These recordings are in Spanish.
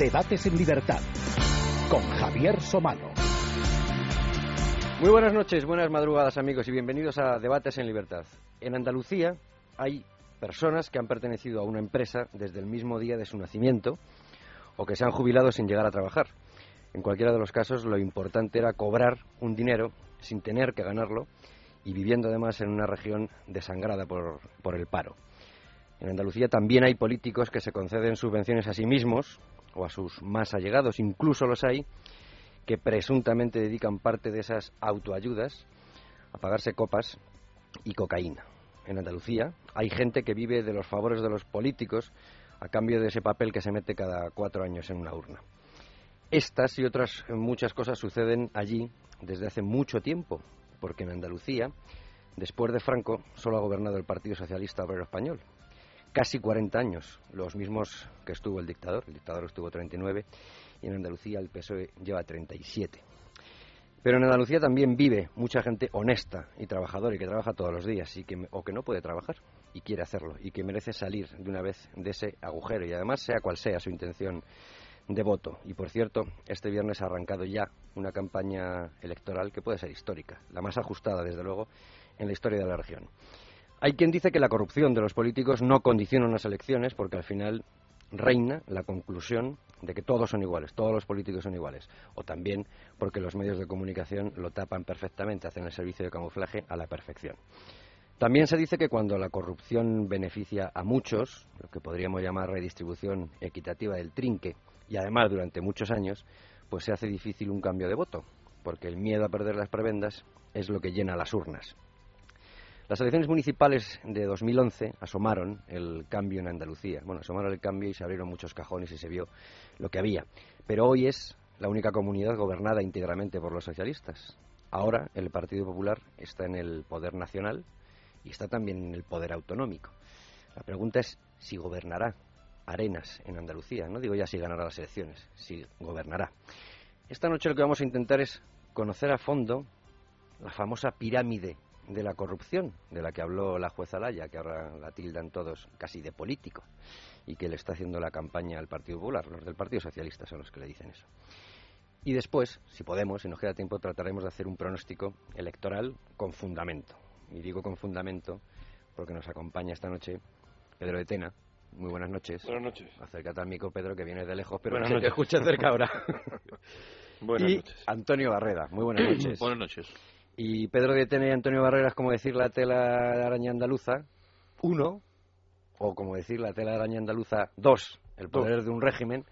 Debates en Libertad con Javier Somano. Muy buenas noches, buenas madrugadas amigos y bienvenidos a Debates en Libertad. En Andalucía hay personas que han pertenecido a una empresa desde el mismo día de su nacimiento o que se han jubilado sin llegar a trabajar. En cualquiera de los casos lo importante era cobrar un dinero sin tener que ganarlo y viviendo además en una región desangrada por, por el paro. En Andalucía también hay políticos que se conceden subvenciones a sí mismos o a sus más allegados, incluso los hay que presuntamente dedican parte de esas autoayudas a pagarse copas y cocaína. En Andalucía hay gente que vive de los favores de los políticos a cambio de ese papel que se mete cada cuatro años en una urna. Estas y otras muchas cosas suceden allí desde hace mucho tiempo, porque en Andalucía, después de Franco, solo ha gobernado el Partido Socialista Obrero Español. Casi 40 años, los mismos que estuvo el dictador. El dictador estuvo 39 y en Andalucía el PSOE lleva 37. Pero en Andalucía también vive mucha gente honesta y trabajadora y que trabaja todos los días y que, o que no puede trabajar y quiere hacerlo y que merece salir de una vez de ese agujero y además sea cual sea su intención de voto. Y por cierto, este viernes ha arrancado ya una campaña electoral que puede ser histórica, la más ajustada desde luego en la historia de la región. Hay quien dice que la corrupción de los políticos no condiciona unas elecciones porque al final reina la conclusión de que todos son iguales, todos los políticos son iguales, o también porque los medios de comunicación lo tapan perfectamente, hacen el servicio de camuflaje a la perfección. También se dice que cuando la corrupción beneficia a muchos, lo que podríamos llamar redistribución equitativa del trinque, y además durante muchos años, pues se hace difícil un cambio de voto, porque el miedo a perder las prebendas es lo que llena las urnas. Las elecciones municipales de 2011 asomaron el cambio en Andalucía. Bueno, asomaron el cambio y se abrieron muchos cajones y se vio lo que había. Pero hoy es la única comunidad gobernada íntegramente por los socialistas. Ahora el Partido Popular está en el poder nacional y está también en el poder autonómico. La pregunta es si gobernará Arenas en Andalucía. No digo ya si ganará las elecciones, si gobernará. Esta noche lo que vamos a intentar es conocer a fondo la famosa pirámide de la corrupción, de la que habló la jueza Laya, que ahora la tildan todos casi de político, y que le está haciendo la campaña al Partido Popular. Los del Partido Socialista son los que le dicen eso. Y después, si podemos, si nos queda tiempo, trataremos de hacer un pronóstico electoral con fundamento. Y digo con fundamento porque nos acompaña esta noche Pedro de Tena. Muy buenas noches. Buenas noches. Acércate al micro, Pedro, que viene de lejos, pero Buenas que te escucha cerca ahora. Buenas y noches. Antonio Barrera. Muy buenas noches. Buenas noches. Y Pedro de Tena y Antonio Barrera es como decir la tela de araña andaluza, uno, o como decir la tela de araña andaluza, dos, el poder de un régimen,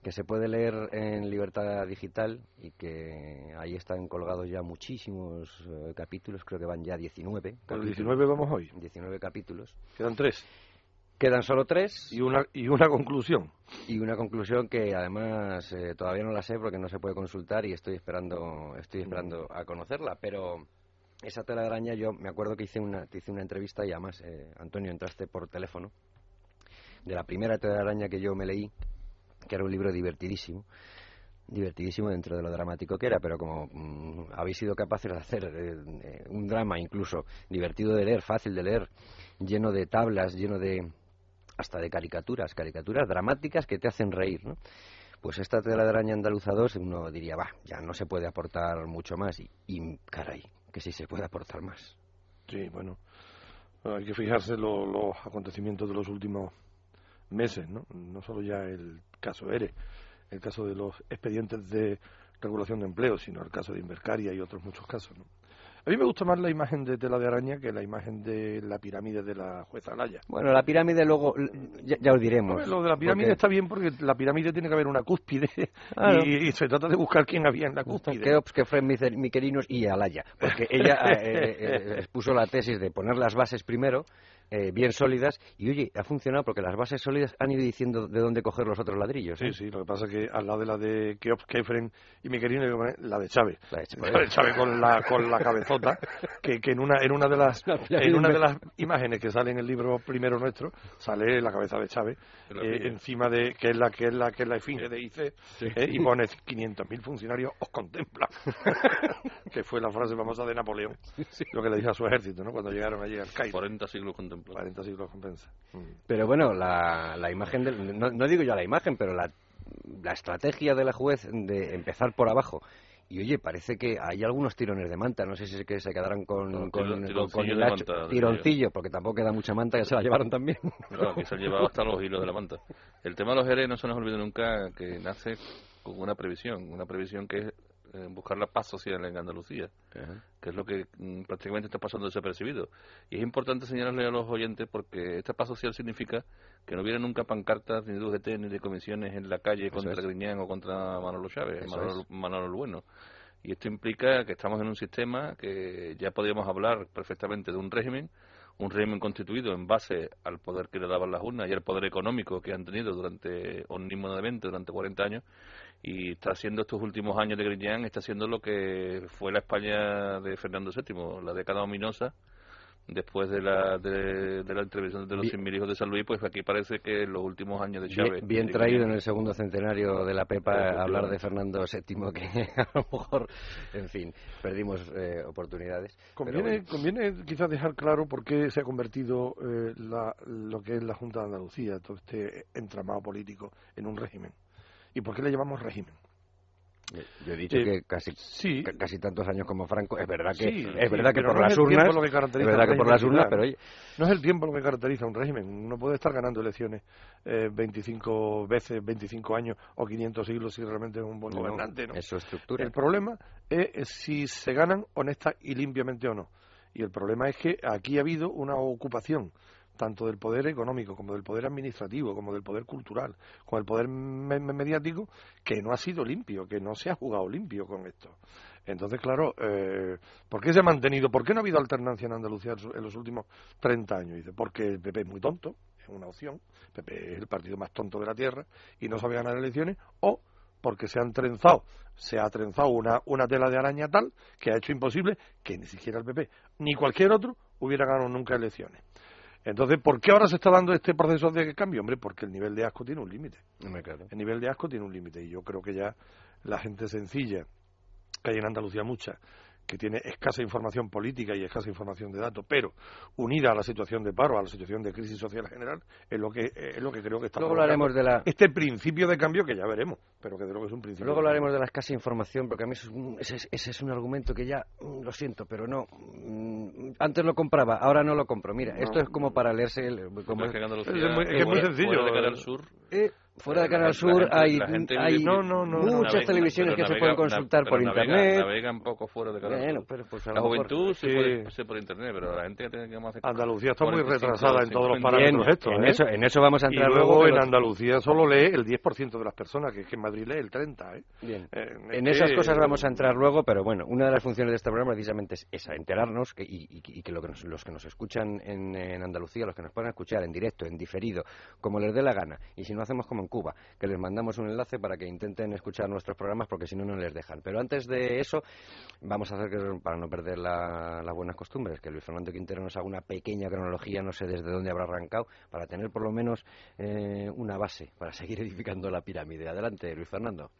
que se puede leer en Libertad Digital y que ahí están colgados ya muchísimos eh, capítulos, creo que van ya 19. Por el capítulos. 19 vamos hoy. 19 capítulos. Quedan tres. Quedan solo tres. Y una, y una conclusión. y una conclusión que además eh, todavía no la sé porque no se puede consultar y estoy esperando estoy esperando a conocerla. Pero esa tela de araña yo me acuerdo que hice una te hice una entrevista y además eh, Antonio entraste por teléfono. De la primera tela de araña que yo me leí que era un libro divertidísimo divertidísimo dentro de lo dramático que era, pero como mm, habéis sido capaces de hacer eh, eh, un drama incluso divertido de leer, fácil de leer, lleno de tablas, lleno de hasta de caricaturas, caricaturas dramáticas que te hacen reír, ¿no? Pues esta tela de araña andaluza 2 uno diría, va, ya no se puede aportar mucho más y, caray, que sí se puede aportar más. Sí, bueno. Hay que fijarse los acontecimientos de los últimos meses, ¿no? No solo ya el caso ERE, el caso de los expedientes de regulación de empleo, sino el caso de Invercaria y otros muchos casos, ¿no? A mí me gusta más la imagen de tela de araña que la imagen de la pirámide de la jueza Alaya. Bueno, la pirámide luego, ya, ya os diremos. Lo de la pirámide porque- está bien porque la pirámide tiene que haber una cúspide y se trata de buscar quién había en la cúspide. Keops, que fue Miquelinos y Alaya, porque ella eh, eh, eh, expuso la tesis de poner las bases primero, eh, bien sólidas, y oye, ha funcionado porque las bases sólidas han ido diciendo de dónde coger los otros ladrillos. ¿eh? Sí, sí, lo que pasa es que al lado de la de Keops, Kefren y Miquelino, hay que poner la de Chávez. La de Chávez. La de Chávez con la, con la cabezota, que, que en una, en una de las en una de las imágenes que sale en el libro primero nuestro, sale la cabeza de Chávez, eh, encima de, que es la que es la que es la esfinge de IC, eh, y pone 500.000 funcionarios os contemplan. que fue la frase famosa de Napoleón, lo que le dijo a su ejército, ¿no? Cuando llegaron allí al Cairo. 40 siglos contemplados. 40 siglos compensa. Mm. Pero bueno, la, la imagen del, no, no digo yo la imagen, pero la la estrategia de la juez de empezar por abajo y oye, parece que hay algunos tirones de manta. No sé si es que se quedarán con, con, el tironcillo, porque tampoco queda mucha manta que se la llevaron también. Claro, que se han llevado hasta los hilos de la manta. El tema de los ERE no se nos olvide nunca que nace con una previsión, una previsión que es buscar la paz social en Andalucía, que es lo que mm, prácticamente está pasando desapercibido. Y es importante señalarle a los oyentes porque esta paz social significa que no vienen nunca pancartas ni de UGT ni de comisiones en la calle contra Griñán o contra Manolo Chávez, Manolo, Manolo Bueno. Y esto implica que estamos en un sistema que ya podríamos hablar perfectamente de un régimen, un régimen constituido en base al poder que le daban las urnas y al poder económico que han tenido durante omnímodamente durante 40 años y está haciendo estos últimos años de Griñán, está haciendo lo que fue la España de Fernando VII, la década ominosa, después de la, de, la intervención de los 100.000 hijos de San Luis, pues aquí parece que en los últimos años de Chávez... Bien, traído en el segundo centenario de la PEPA hablar de Fernando VII, que a lo mejor, en fin, perdimos eh, oportunidades. Conviene, conviene quizás dejar claro por qué se ha convertido eh, lo que es la Junta de Andalucía, todo este entramado político, en un régimen. ¿Y por qué le llamamos régimen? Yo he dicho que casi casi tantos años como Franco es verdad que es verdad que por las urnas es verdad que por las urnas pero oye. no es el tiempo lo que caracteriza un régimen. Uno puede estar ganando elecciones eh, 25 veces 25 años o 500 siglos si realmente es un buen gobernante ¿no? eso estructura. El problema es si se ganan honesta y limpiamente o no. Y el problema es que aquí ha habido una ocupación tanto del poder económico como del poder administrativo, como del poder cultural, como del poder mediático, que no ha sido limpio, que no se ha jugado limpio con esto. Entonces, claro, eh, ¿por qué se ha mantenido? ¿Por qué no ha habido alternancia en Andalucía en los últimos 30 años? Dice, porque el PP es muy tonto, es una opción, el PP es el partido más tonto de la tierra y no sabe ganar elecciones, o porque se han trenzado, se ha trenzado una, una tela de araña tal que ha hecho imposible que ni siquiera el PP ni cualquier otro hubiera ganado nunca elecciones. Entonces, ¿por qué ahora se está dando este proceso de cambio? Hombre, porque el nivel de asco tiene un límite. El nivel de asco tiene un límite y yo creo que ya la gente sencilla, que hay en Andalucía mucha, que tiene escasa información política y escasa información de datos, pero unida a la situación de paro, a la situación de crisis social general, es lo que es lo que creo que está Luego hablaremos de la... este principio de cambio que ya veremos, pero que creo que es un principio. Luego hablaremos de la escasa información, porque a mí ese, es un argumento que ya mm, lo siento, pero no mm, antes lo compraba, ahora no lo compro. Mira, esto es como para leerse el, como, es, muy, sencillo. De Sur. Eh, Fuera de Canal Sur hay, hay muchas televisiones que se pueden consultar por internet. Navegan poco fuera de Canal Sur. Pues la juventud se puede por internet, pero la gente que tiene que hacer Andalucía está muy retrasada en todos los parámetros estos. En, ¿eh? eso, en eso vamos a entrar y luego. en Andalucía solo lee el 10% de las personas, que es que en Madrid lee el 30%. ¿eh? Bien. Eh, en esas cosas vamos a entrar luego, pero bueno, una de las funciones de este programa precisamente es esa, enterarnos que, y, que, lo que los que nos escuchan en, en Andalucía, los que nos puedan escuchar en directo, en diferido, como les dé la gana, y si no hacemos como Cuba, que les mandamos un enlace para que intenten escuchar nuestros programas porque si no, no les dejan. Pero antes de eso, vamos a hacer que, para no perder las buenas costumbres, que Luis Fernando Quintero nos haga una pequeña cronología, no sé desde dónde habrá arrancado, para tener por lo menos eh, una base para seguir edificando la pirámide. Adelante, Luis Fernando.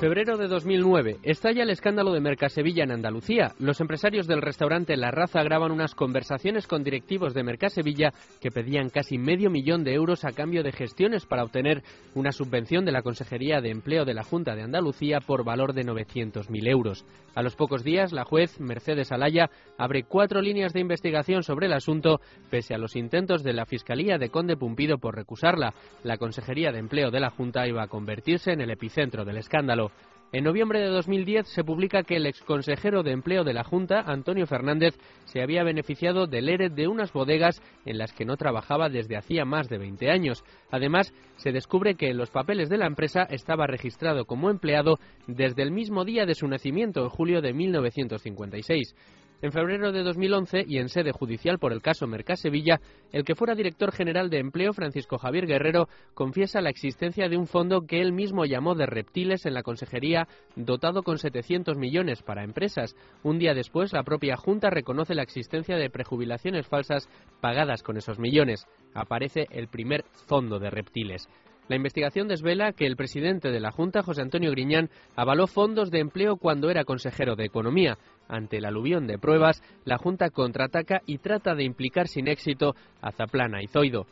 Febrero de 2009. Estalla el escándalo de Mercasevilla en Andalucía. Los empresarios del restaurante La Raza graban unas conversaciones con directivos de Mercasevilla que pedían casi medio millón de euros a cambio de gestiones para obtener una subvención de la Consejería de Empleo de la Junta de Andalucía por valor de 900.000 euros. A los pocos días, la juez Mercedes Alaya abre cuatro líneas de investigación sobre el asunto, pese a los intentos de la Fiscalía de Conde Pumpido por recusarla. La Consejería de Empleo de la Junta iba a convertirse en el epicentro del escándalo. En noviembre de 2010 se publica que el exconsejero de empleo de la Junta, Antonio Fernández, se había beneficiado del ERE de unas bodegas en las que no trabajaba desde hacía más de 20 años. Además, se descubre que en los papeles de la empresa estaba registrado como empleado desde el mismo día de su nacimiento, en julio de 1956. En febrero de 2011, y en sede judicial por el caso Mercasevilla, el que fuera director general de empleo, Francisco Javier Guerrero, confiesa la existencia de un fondo que él mismo llamó de reptiles en la consejería, dotado con 700 millones para empresas. Un día después, la propia Junta reconoce la existencia de prejubilaciones falsas pagadas con esos millones. Aparece el primer fondo de reptiles. La investigación desvela que el presidente de la Junta, José Antonio Griñán, avaló fondos de empleo cuando era consejero de Economía. Ante el aluvión de pruebas, la Junta contraataca y trata de implicar sin éxito a Zaplana y Zoido.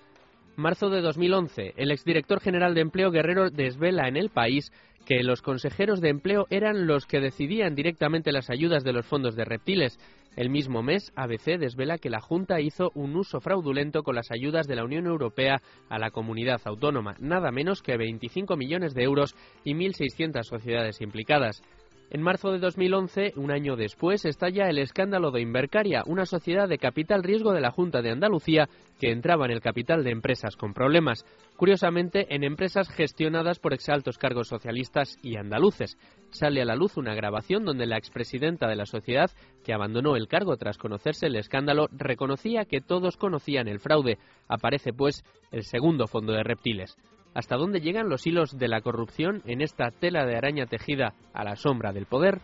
Marzo de 2011, el exdirector general de Empleo Guerrero desvela en el país que los consejeros de empleo eran los que decidían directamente las ayudas de los fondos de reptiles. El mismo mes, ABC desvela que la Junta hizo un uso fraudulento con las ayudas de la Unión Europea a la comunidad autónoma, nada menos que 25 millones de euros y 1.600 sociedades implicadas. En marzo de 2011, un año después, estalla el escándalo de Invercaria, una sociedad de capital riesgo de la Junta de Andalucía que entraba en el capital de empresas con problemas. Curiosamente, en empresas gestionadas por exaltos cargos socialistas y andaluces. Sale a la luz una grabación donde la expresidenta de la sociedad, que abandonó el cargo tras conocerse el escándalo, reconocía que todos conocían el fraude. Aparece, pues, el segundo fondo de reptiles. ¿Hasta dónde llegan los hilos de la corrupción en esta tela de araña tejida a la sombra del poder?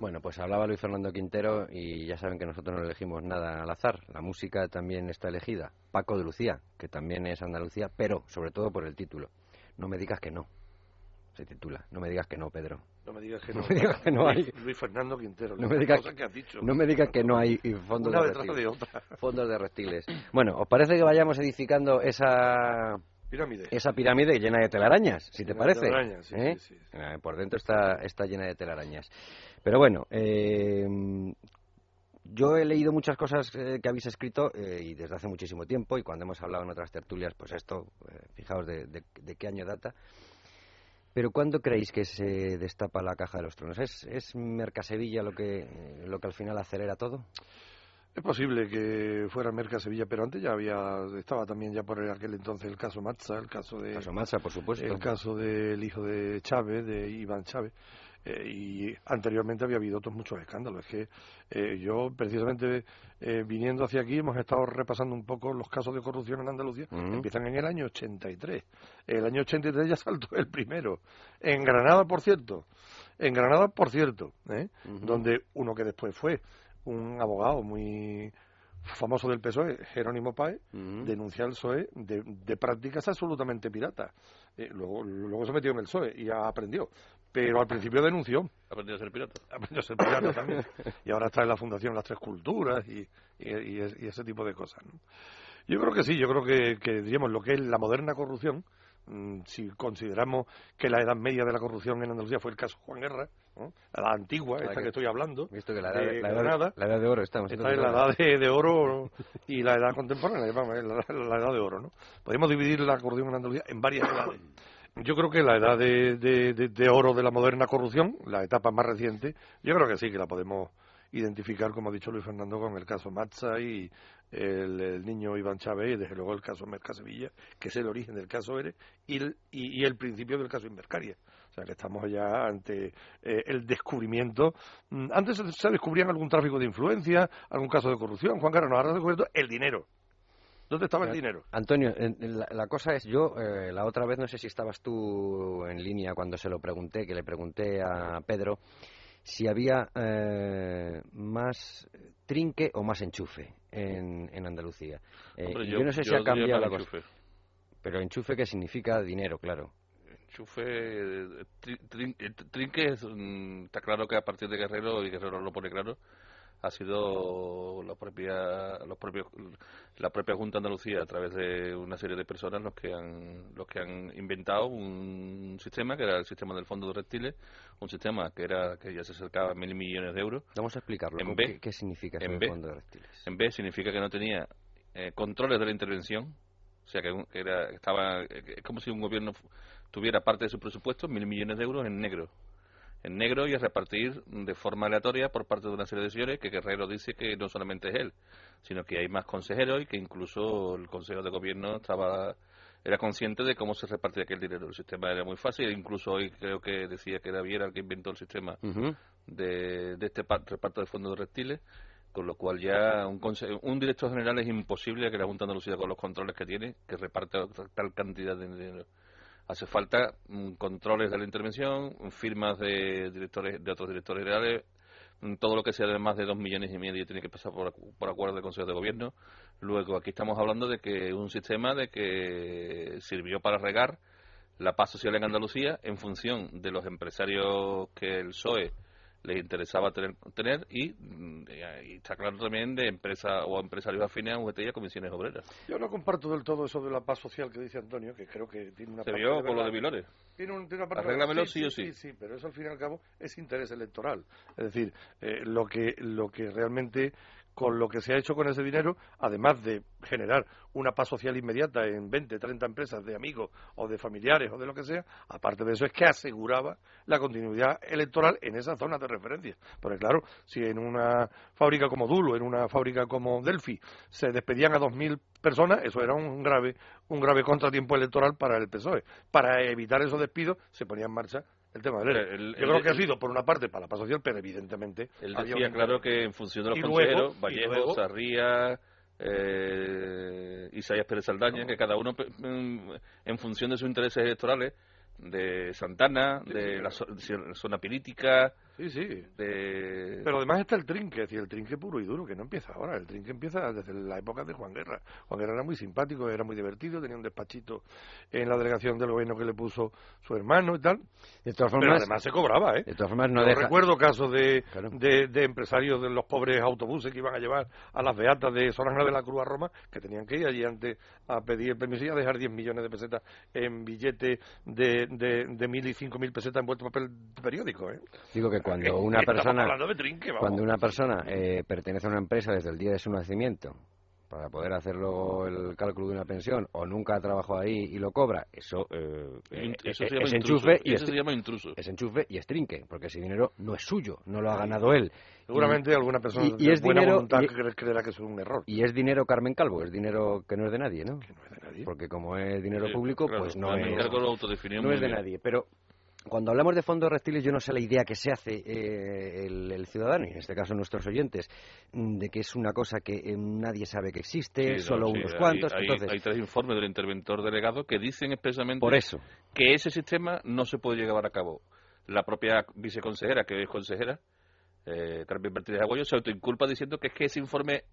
Bueno, pues hablaba Luis Fernando Quintero y ya saben que nosotros no elegimos nada al azar. La música también está elegida. Paco de Lucía, que también es Andalucía, pero sobre todo por el título. No me digas que no se titula. No me digas que no, Pedro. No me digas que no. No me digas que no hay. Luis Fernando Quintero. No me digas que, has dicho. No me digas que no hay fondos Una de reptiles. de otra. Fondos de reptiles. Bueno, ¿os parece que vayamos edificando esa Pirámide. esa pirámide llena de telarañas, si te de parece? telarañas, sí, ¿Eh? sí, sí. Eh, Por dentro está, está llena de telarañas. Pero bueno, eh, yo he leído muchas cosas eh, que habéis escrito eh, y desde hace muchísimo tiempo y cuando hemos hablado en otras tertulias, pues esto, fijaos de, de- de qué año data. Pero ¿cuándo creéis que se destapa la caja de los tronos? ¿Es, es Mercasevilla lo que, eh, lo que al final acelera todo? Es posible que fuera Merca Sevilla, pero antes ya había, estaba también ya por aquel entonces el caso Matza, el caso de Caso Massa, por supuesto. el caso del hijo de Chávez, de Iván Chávez, eh, y anteriormente había habido otros muchos escándalos. Es que eh, yo, precisamente, eh, viniendo hacia aquí, hemos estado repasando un poco los casos de corrupción en Andalucía. Ujú. Empiezan en el año 83. El año 83 ya saltó el primero. En Granada, por cierto. En Granada, por cierto. ¿eh? Donde uno que después fue un abogado muy famoso del PSOE, Jerónimo Páez, Ujú. denuncia al PSOE de, de prácticas absolutamente piratas. Eh, luego, luego se metió en el PSOE y aprendió. Pero al principio denunció, Ha aprendido a ser pirata. aprendió a ser pirata también. Y ahora está en la Fundación Las Tres Culturas y, y- y es- y ese tipo de cosas. ¿no? Yo creo que sí, yo creo que, que diríamos lo que es la moderna corrupción, mm, si consideramos que la edad media de la corrupción en Andalucía fue el caso Juan Guerra, ¿no? la antigua, esta que- que estoy hablando, Visto que la edad, de la edad- Granada, la edad de oro estamos. Está en la edad de, de oro y la edad contemporánea, la, la edad de oro, ¿no? Podemos dividir la corrupción en Andalucía en varias edades. Yo creo que la edad de, oro de la moderna corrupción, la etapa más reciente, yo creo que sí, que la podemos identificar, como ha dicho Luis Fernando, con el caso Matza y el, niño Iván Chávez y desde luego el caso Merca Sevilla, que es el origen del caso ERE y el, y, el principio del caso Invercaria. O sea que estamos ya ante eh, el descubrimiento. Mm, Antes se- descubrían algún tráfico de influencia, algún caso de corrupción. Juan Carlos, ahora ha descubierto el dinero. ¿Dónde estaba el dinero? Antonio, la, la cosa es, yo eh, la otra vez no sé si estabas tú en línea cuando se lo pregunté, que le pregunté a Pedro si había eh, más trinque o más enchufe en, en Andalucía. Eh, Hombre, yo, no sé si ha cambiado la cosa. enchufe. Pero enchufe que significa dinero, claro. Enchufe, eh, tri- trin- trinque, mm, está claro que a partir de Guerrero, y Guerrero lo pone claro, ha sido la propia, los propios, la propia Junta de Andalucía a través de una serie de personas los que han, los que han inventado un sistema que era el sistema del fondo de reptiles, un sistema que era que ya se acercaba a mil millones de euros. Vamos a explicarlo. En ¿cómo- B. ¿Qué, qué significa En del B. fondo de reptiles? En B significa que no tenía eh, controles de la intervención, o sea que, era, estaba, eh, es como si un gobierno tuviera parte de su presupuesto, mil millones de euros en negro. En negro y a repartir de forma aleatoria por parte de una serie de señores que Guerrero dice que no solamente es él, sino que hay más consejeros y que incluso el Consejo de Gobierno estaba era consciente de cómo se repartía aquel dinero. El sistema era muy fácil, incluso hoy creo que decía que era Viera el que inventó el sistema de, de este pa- reparto de fondos de reptiles, con lo cual ya un, un director general es imposible que la Junta de Andalucía, con los controles que tiene, que reparta tal cantidad de dinero. Hace falta mm, controles de la intervención, firmas de directores de otros directores generales, todo lo que sea de más de dos millones y medio tiene que pasar por, por acuerdo del Consejo de Gobierno. Luego, aquí estamos hablando de que un sistema de que sirvió para regar la paz social en Andalucía en función de los empresarios que el PSOE les interesaba tener, tener y, mm, y, está claro también de empresas o empresarios afines a UGT y a comisiones obreras. Yo no comparto del todo eso de la paz social que dice Antonio, que creo que tiene una Se vio con lo de Vilores. Tiene, un, tiene una parte Arréglamelo sí, sí, o sí. Sí, sí, pero eso al fin y al cabo es interés electoral. Es decir, eh, lo, que, lo que realmente con lo que se ha hecho con ese dinero, además de generar una paz social inmediata en 20, 30 empresas de amigos o de familiares o de lo que sea, aparte de eso es que aseguraba la continuidad electoral en esas zonas de referencia. Porque claro, si en una fábrica como Dulo, en una fábrica como Delphi, se despedían a 2.000 personas, eso era un grave, un grave contratiempo electoral para el PSOE. Para evitar esos despidos se ponía en marcha el tema del ERE. Yo creo que ha sido, por una parte, para la paz social, pero evidentemente... Él decía, claro, que en función de los consejeros, Vallejo, Sarría, eh, Isaías Pérez Saldaña, que cada uno, en función de sus intereses electorales, de Santana, de la zona política, Sí, sí. De... Pero además está el trinque, es decir, el trinque puro y duro, que no empieza ahora. El trinque empieza desde la época de Juan Guerra. Juan Guerra era muy simpático, era muy divertido, tenía un despachito en la delegación del gobierno que le puso su hermano y tal. De todas formas, Pero además se cobraba, ¿eh? De todas formas, no Yo deja... recuerdo casos de, de, de, empresarios de los pobres autobuses que iban a llevar a las beatas de Soranja de la Cruz a Roma, que tenían que ir allí antes a pedir permiso y a dejar 10 millones de pesetas en billetes de, de, de mil y cinco mil pesetas envueltos en papel periódico, ¿eh? Digo que cuando una persona de trinque, cuando una persona eh, pertenece a una empresa desde el día de su nacimiento para poder hacerlo el cálculo de una pensión o nunca trabajó ahí y lo cobra, eso, eh, eso es, se llama es intruso. enchufe y Eso se llama intruso. es enchufe y estrinque, porque ese dinero no es suyo, no lo ha ganado él. Seguramente alguna persona y- y de es buena dinero- voluntad y- creerá que es un error. Y es dinero Carmen Calvo, es dinero que no es de nadie, ¿no? Que no es de nadie. Porque como es dinero Sí, público, claro, pues no Carmen es, Calvo lo autodefinió no es de bien. nadie. Pero cuando hablamos de fondos reptiles, yo no sé la idea que se hace eh, el, el ciudadano, y en este caso nuestros oyentes, mm, de que es una cosa que eh, nadie sabe que existe, Sí, no, solo sí, unos hay- cuantos. Hay, entonces, hay tres informes del interventor delegado que dicen expresamente por eso. que ese sistema no se puede llevar a cabo. La propia viceconsejera, que es consejera, eh, Carmen Bertínez Aguayo, se autoinculpa diciendo que es que ese informe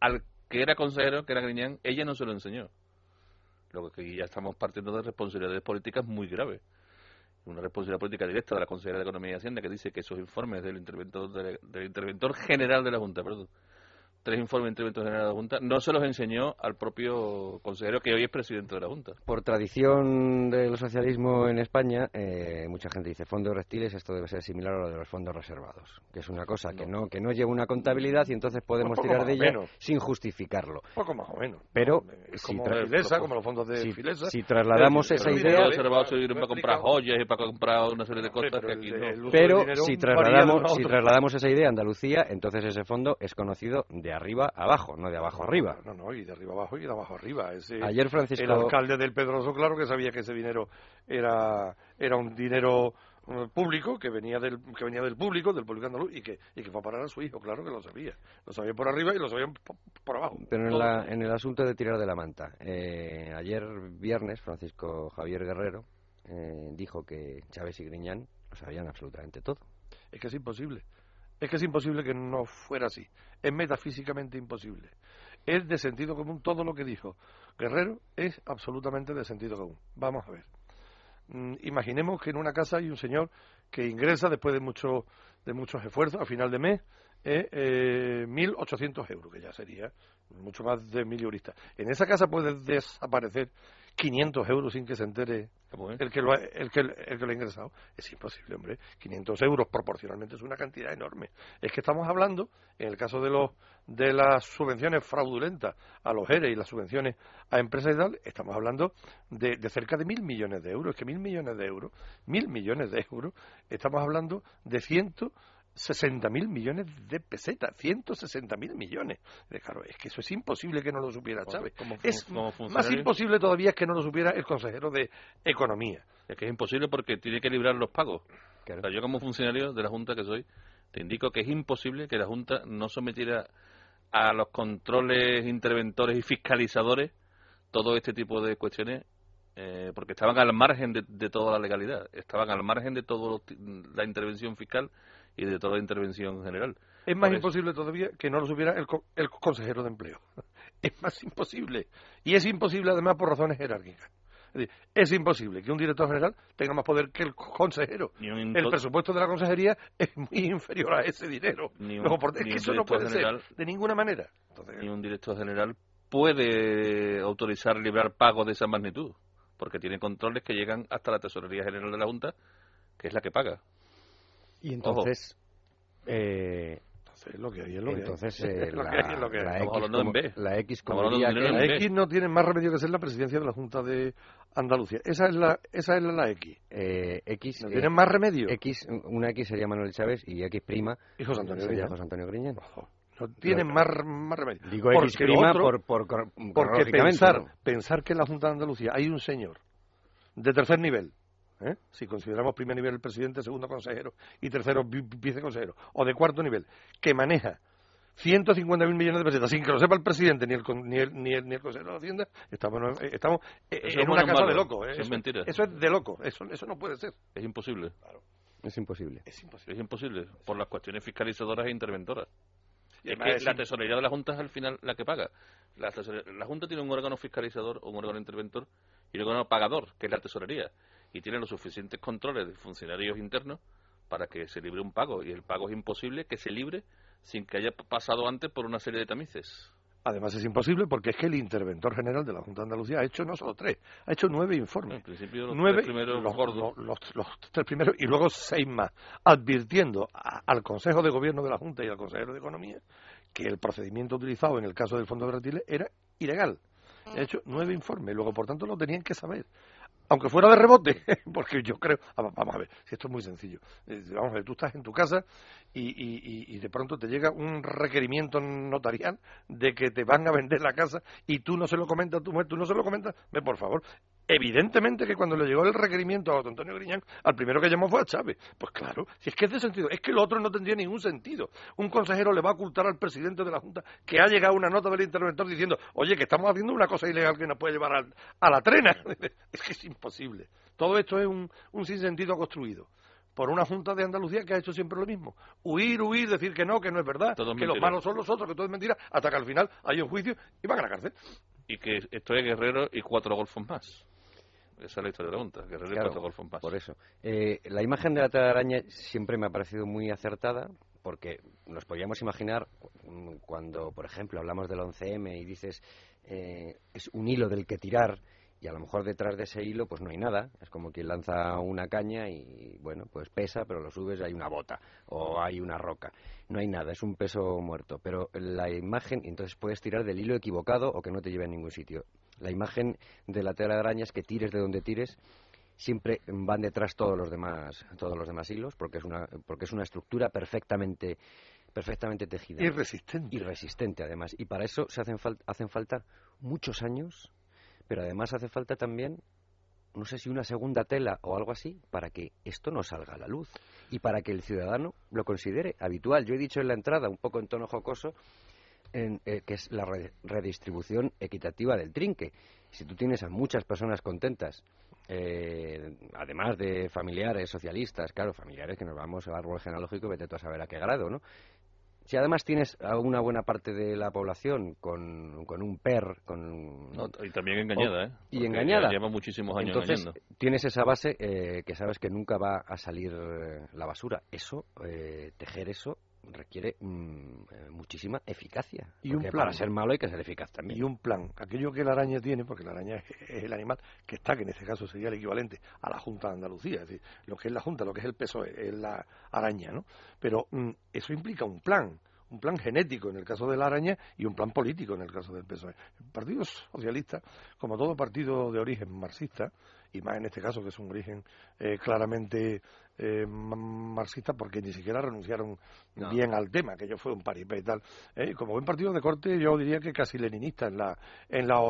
al que era consejero, que era Griñán, ella no se lo enseñó. Lo que ya estamos partiendo de responsabilidades políticas muy graves. Una responsabilidad política directa de la consejera de Economía y Hacienda que dice que esos informes del interventor, del interventor general de la Junta, perdón, tres informes del interventor general de la Junta, no se los enseñó al propio consejero que hoy es presidente de la Junta. Por tradición del socialismo en España, eh, mucha gente dice fondos reptiles, esto debe ser similar a lo de los fondos reservados, que es una cosa que no que no lleva una contabilidad y entonces podemos poco tirar de ella menos. sin justificarlo. Poco más o menos. Pero si como Filesa, como los fondos de si, Filesa. si trasladamos Pero esa el Pero idea, reservados sirvieron lo para comprar joyas y para comprar una serie de cosas pero que aquí de- no. pero si de trasladamos, si trasladamos esa idea a Andalucía, entonces ese fondo es conocido de arriba abajo, no de abajo arriba. No, no, y de arriba abajo y de abajo arriba. Ese, Ayer Francisco el alcalde del Pedroso, claro que sabía que ese dinero era, era un dinero eh, público que venía del que venía del público del público andaluz y que y que fue a parar a su hijo claro que lo sabía lo sabía por arriba y lo sabían po- por, abajo Pero en, la- en el asunto de tirar de la manta, eh, ayer viernes Francisco Javier Guerrero eh, dijo que Chávez y Griñán lo sabían absolutamente todo. es que es imposible es que es imposible que no fuera así. Es metafísicamente imposible. Es de sentido común todo lo que dijo. Guerrero es absolutamente de sentido común. Vamos a ver. Mm, imaginemos que en una casa hay un señor que ingresa después de mucho de muchos esfuerzos a final de mes eh, eh, 1.800 euros, que ya sería mucho más de mil euristas. En esa casa puede desaparecer 500 euros sin que se entere el que lo ha, el que, el que lo ha ingresado. Es imposible, hombre. 500 euros proporcionalmente es una cantidad enorme. Es que estamos hablando, en el caso de los de las subvenciones fraudulentas a los ERE y las subvenciones a empresas y tal, estamos hablando de, de cerca de mil millones de euros. Es que mil millones de euros, mil millones de euros, estamos hablando de ciento 60 mil millones de pesetas, 160 mil millones. Claro, es que eso es imposible que no lo supiera Chávez. como- es como más imposible todavía que no lo supiera el consejero de Economía. Es que es imposible porque tiene que librar los pagos. Claro. O sea, yo como funcionario de la Junta que soy, te indico que es imposible que la Junta no sometiera a los controles interventores y fiscalizadores todo este tipo de cuestiones eh, porque estaban al margen de, de toda la legalidad, estaban al margen de toda la intervención fiscal y de toda intervención general. Es más imposible todavía que no lo supiera el, el consejero de empleo. es más imposible. Y es imposible además por razones jerárquicas. Es, imposible que un director general tenga más poder que el consejero. El presupuesto de la consejería es muy inferior a ese dinero. es que eso no puede ser de ninguna manera. ni un director general puede autorizar librar pagos de esa magnitud, porque tiene controles que llegan hasta la Tesorería General de la Junta, que es la que paga. Y entonces, eh, es lo que hay, es lo Entonces, que hay. la, X, la X, la X no tiene más remedio que ser la presidencia de la Junta de Andalucía. Esa es la, esa es la, X. Eh, X ¿No tiene más remedio? X, una X sería Manuel Chávez y X prima y José Antonio Griñán. José Antonio Griñán. No tiene más, más remedio. Digo X prima por, por, porque pensar, pensar que en la Junta de Andalucía hay un señor de tercer nivel ¿eh? si consideramos primer nivel el presidente, segundo consejero y tercero viceconsejero, o de cuarto nivel, que maneja 150.000 millones de pesetas sin que lo sepa el presidente ni el, ni el, ni el, consejero de Hacienda, estamos, eh, estamos eh, en una casa de loco. Eso, es mentira. Eso es de loco, eso, eso no puede ser. Es imposible. Claro. Es imposible. Es imposible. Es imposible, por las cuestiones fiscalizadoras e interventoras. es que la tesorería de la Junta es al final la que paga. La, la Junta tiene un órgano fiscalizador, un órgano interventor y un órgano pagador, que es la tesorería y tiene los suficientes controles de funcionarios internos para que se libre un pago. Y el pago es imposible que se libre sin que haya pasado antes por una serie de tamices. Además es imposible porque es que el interventor general de la Junta de Andalucía ha hecho no solo tres, ha hecho nueve informes. En principio los nueve, tres primeros los, tres primeros y luego seis más, advirtiendo al Consejo de Gobierno de la Junta y al Consejero de Economía que el procedimiento utilizado en el caso del Fondo de Retiles era ilegal. Ha hecho nueve informes, luego por tanto lo tenían que saber aunque fuera de rebote, porque yo creo, ah, vamos a ver, si esto es muy sencillo, eh, vamos a ver, tú estás en tu casa y, y, y, de pronto te llega un requerimiento notarial de que te van a vender la casa y tú no se lo comentas a tu mujer, tú no se lo comentas, ve por favor, Evidentemente que cuando le llegó el requerimiento a Antonio Griñán, al primero que llamó fue a Chávez. Pues claro, si es que es de sentido, es que lo otro no tendría ningún sentido. Un consejero le va a ocultar al presidente de la Junta que ha llegado una nota del interventor diciendo, oye, que estamos haciendo una cosa ilegal que nos puede llevar a, la trena. es que es imposible. Todo esto es un, un sinsentido construido por una Junta de Andalucía que ha hecho siempre lo mismo. Huir, huir, decir que no, que no es verdad, que los malos son los otros, que todo es mentira, hasta que al final hay un juicio y van a la cárcel. Y que esto es Guerrero y cuatro golfos más. Esa es la historia de la Junta, Guerrero y cuatro golfos más. Por eso. Eh, la imagen de la telaraña siempre me ha parecido muy acertada, porque nos podíamos imaginar cuando, por ejemplo, hablamos del 11M y dices eh, es un hilo del que tirar y a lo mejor detrás de ese hilo pues no hay nada, es como quien lanza una caña y bueno, pues pesa, pero lo subes y hay una bota o hay una roca. No hay nada, es un peso muerto, pero la imagen, entonces puedes tirar del hilo equivocado o que no te lleve a ningún sitio. La imagen de la tela de araña es que tires de donde tires, siempre van detrás todos los demás todos los demás hilos porque es una porque es una estructura perfectamente perfectamente tejida. Y resistente. Y resistente además. Y para eso se hacen, hacen falta muchos años pero además hace falta también, no sé si una segunda tela o algo así, para que esto no salga a la luz y para que el ciudadano lo considere habitual. Yo he dicho en la entrada, un poco en tono jocoso, en, eh, que es la redistribución equitativa del trinque. Si tú tienes a muchas personas contentas, eh, además de familiares socialistas, claro, familiares que nos vamos al árbol genealógico, vete tú a saber a qué grado, ¿no? Si además tienes a una buena parte de la población con, con un PER, con... y también engañada, ¿eh? Y engañada. Lleva muchísimos años Entonces, tienes esa base eh, que sabes que nunca va a salir eh, la basura. Eso, eh, tejer eso, requiere mm, muchísima eficacia. Y un plan. Para ser malo hay que ser eficaz también. Y un plan. Aquello que la araña tiene, porque la araña es, el animal que está, que en este caso sería el equivalente a la Junta de Andalucía. Es decir, lo que es la Junta, lo que es el peso es la araña, ¿no? Pero mm, eso implica un plan un plan genético en el caso de la araña y un plan político en el caso del PSOE. El Partido Socialista, como todo partido de origen marxista, y más en este caso que es un origen eh, claramente eh, marxista porque ni siquiera renunciaron bien al tema, que ello fue un paripé y tal. ¿eh? Como buen partido de corte, yo diría que casi leninista en la, en la,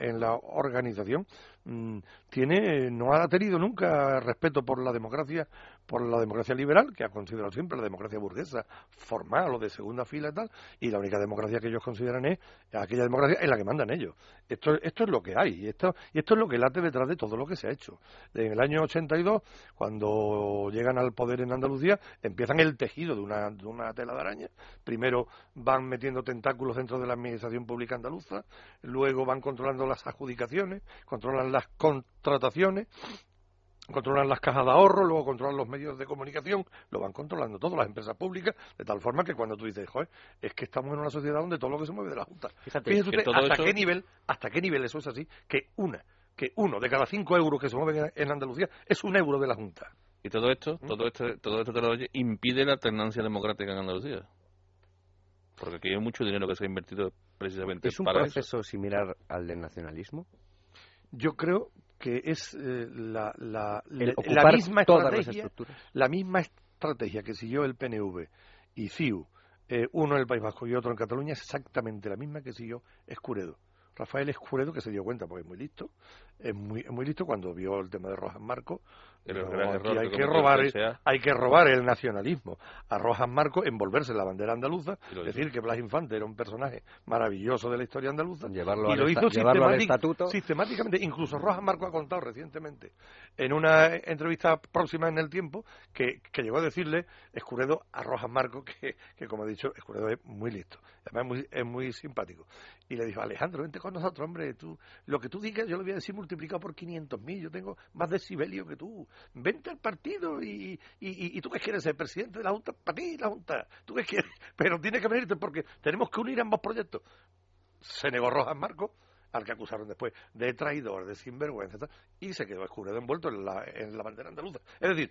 en la organización, mm, tiene, no ha tenido nunca respeto por la democracia, por la democracia liberal, que ha considerado siempre la democracia burguesa, formal o de segunda fila y tal, y la única democracia que ellos consideran es aquella democracia en la que mandan ellos. Esto, esto es lo que hay, y esto, y esto es lo que late detrás de todo lo que se ha hecho. En el año 82, cuando llegan al poder en Andalucía, empiezan el tejido de una, de una tela de araña. Primero van metiendo tentáculos dentro de la administración pública andaluza, luego van controlando las adjudicaciones, controlan las contrataciones, controlan las cajas de ahorro, luego controlan los medios de comunicación, lo van controlando todas las empresas públicas, de tal forma que cuando tú dices, joder, es que estamos en una sociedad donde todo lo que se mueve de la Junta. Fíjate, usted hasta qué nivel, hasta qué nivel eso es así, que una, que uno de cada cinco euros que se mueven en Andalucía es un euro de la Junta. Y todo esto, ¿Mm? todo esto, todo esto te lo oye, impide la alternancia democrática en Andalucía. Porque aquí hay mucho dinero que se ha invertido precisamente ¿Es un proceso similar al del nacionalismo? Yo creo que es eh, la, la, la, misma estrategia, la misma estrategia que siguió el PNV y CIU, eh, uno en el País Vasco y otro en Cataluña, es exactamente la misma que siguió Escuredo. Rafael Escuredo, que se dio cuenta porque es muy listo, es muy, es muy listo cuando vio el tema de Rojas Marco, hay, que robar, el, hay que robar el nacionalismo. A Rojas Marco envolverse la bandera andaluza, decir que Blas Infante era un personaje maravilloso de la historia andaluza, y lo hizo sistemáticamente. Incluso Rojas Marco ha contado recientemente, en una entrevista próxima en el tiempo, que, que llegó a decirle Escuredo a Rojas Marco que, que como he dicho, Escuredo es muy listo, además es muy, es muy simpático. Y le dijo, Alejandro, vente con nosotros, hombre, tú, lo que tú digas yo lo voy a decir multiplicado por 500.000, yo tengo más decibelio que tú vente al partido y, y, y, tú qué quieres ser presidente de la Junta, para ti la Junta, tú qué quieres, pero tienes que venirte porque tenemos que unir ambos proyectos. Se negó Rojas Marco, al que acusaron después de traidor, de sinvergüenza, y se quedó escurrido envuelto en la, en la bandera andaluza. Es decir,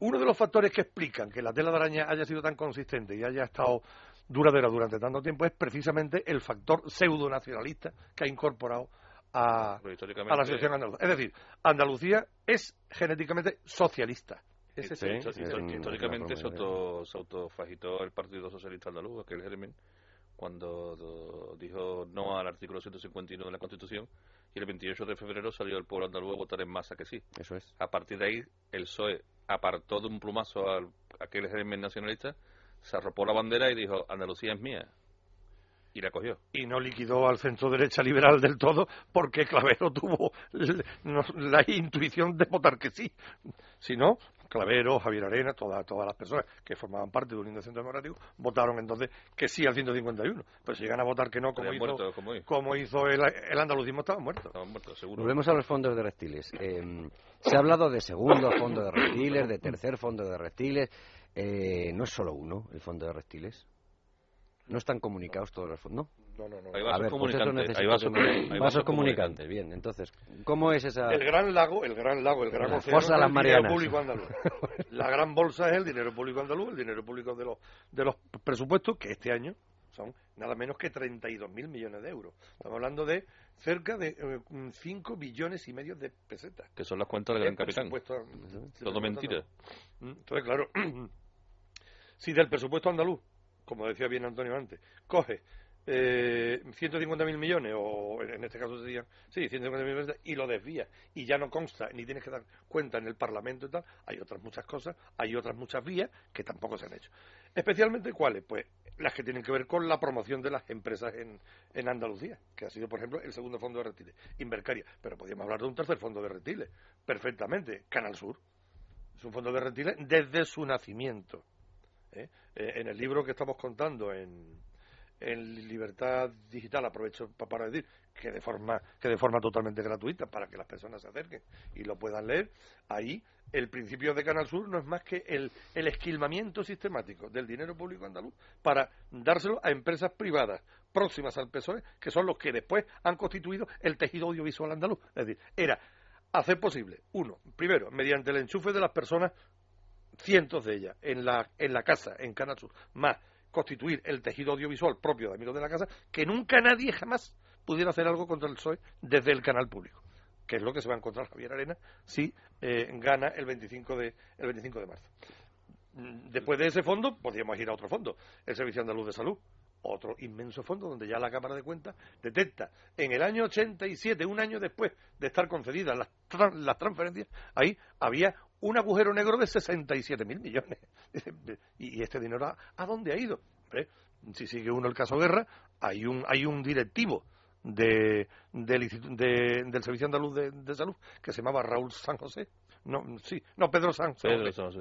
uno de los factores que explican que la tela de araña haya sido tan consistente y haya estado duradera durante tanto tiempo es precisamente el factor pseudo nacionalista que ha incorporado a, la situación andaluza. Es decir, Andalucía es genéticamente socialista. históricamente se, auto, se autofagitó el Partido Socialista Andaluz, que el germen, cuando dijo no al artículo 151 de la Constitución y el 28 de febrero salió el pueblo andaluz a votar en masa que sí. Eso es. A partir de ahí, el PSOE apartó de un plumazo a aquel germen nacionalista, se arropó la bandera y dijo Andalucía es mía y la cogió. Y no liquidó al centro derecha liberal del todo porque Clavero tuvo la intuición de votar que sí. Si no, Clavero, Javier Arena, todas, todas las personas que formaban parte de un Centro Democrático votaron entonces que sí al 151. Pero si llegan a votar que no, como hizo, como, hizo el, el, andalucismo, estaban muertos. Estaban muertos, seguro. Volvemos a los fondos de reptiles. Eh, se ha hablado de segundo fondo de reptiles, de tercer fondo de reptiles. Eh, no es solo uno el fondo de reptiles. ¿No están comunicados todos los fondos? No, no, no. Hay vasos comunicantes. hay vasos, comunicantes. Bien, entonces, ¿cómo es esa...? El gran lago, el gran lago, el gran la océano, el dinero público andaluz. la gran bolsa es el dinero público andaluz, el dinero público de los, de los presupuestos, que este año son nada menos que 32.000 millones de euros. Estamos hablando de cerca de 5 eh, billones y medio de pesetas. Que son las cuentas del gran capitán. Todo mentira. Mm, entonces, claro, si del presupuesto andaluz como decía bien Antonio antes, coge eh, 150.000 millones, o en este caso serían, sí, 150.000 millones, y lo desvía, y ya no consta, ni tienes que dar cuenta en el Parlamento y tal, hay otras muchas cosas, hay otras muchas vías que tampoco se han hecho. Especialmente cuáles, pues las que tienen que ver con la promoción de las empresas en, en Andalucía, que ha sido, por ejemplo, el segundo fondo de reptiles, Invercaria, pero podríamos hablar de un tercer fondo de reptiles, perfectamente, Canal Sur, es un fondo de reptiles desde su nacimiento ¿eh? Eh, en el libro que estamos contando en, en Libertad Digital, aprovecho para decir que de forma que de forma totalmente gratuita para que las personas se acerquen y lo puedan leer, ahí el principio de Canal Sur no es más que el, el esquilmamiento sistemático del dinero público andaluz para dárselo a empresas privadas próximas al PSOE, que son los que después han constituido el tejido audiovisual andaluz. Es decir, era hacer posible, uno, primero, mediante el enchufe de las personas cientos de ellas en la, en la casa, en Canal Sur, más constituir el tejido audiovisual propio de Amigos de la Casa, que nunca nadie jamás pudiera hacer algo contra el PSOE desde el canal público, que es lo que se va a encontrar Javier Arena si eh, gana el 25 de, el 25 de marzo. Mm, después de ese fondo, podríamos ir a otro fondo, el Servicio Andaluz de Salud, otro inmenso fondo donde ya la Cámara de Cuentas detecta en el año 87, un año después de estar concedidas las, las transferencias, ahí había un agujero negro de 67 mil millones. ¿Y este dinero a, dónde ha ido? Si sigue uno el caso Guerra, hay un, hay un directivo de, del, del Servicio Andaluz de, Salud, que se llamaba Raúl San José, no, sí, no, Pedro San José,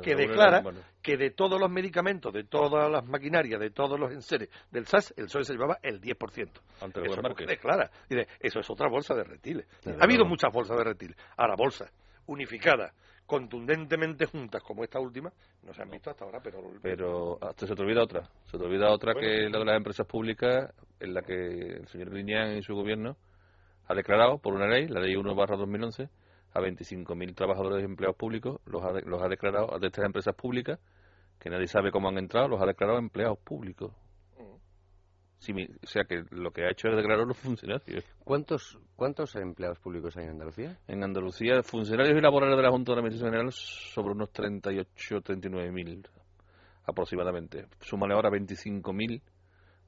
que declara que de todos los medicamentos, de todas las maquinarias, de todos los enseres del SAS, el PSOE se llevaba el 10%. Ante eso es declara. Dice, eso es otra bolsa de reptiles. ha habido muchas bolsas de reptiles. Ahora, bolsas unificadas contundentemente juntas como esta última no se han visto hasta ahora pero pero hasta se te olvida otra se te olvida otra que la de las empresas públicas en la que el señor Griñán y su gobierno ha declarado por una ley la ley 1 barra 2011 a 25.000 trabajadores y empleados públicos los ha, los ha declarado de estas empresas públicas que nadie sabe cómo han entrado los ha declarado empleados públicos o sea que lo que ha hecho es declarar los funcionarios. ¿Cuántos, ¿Cuántos empleados públicos hay en Andalucía? En Andalucía, funcionarios y laborales de la Junta de la Administración General sobre unos 38, 39 mil aproximadamente. Súmale ahora 25 mil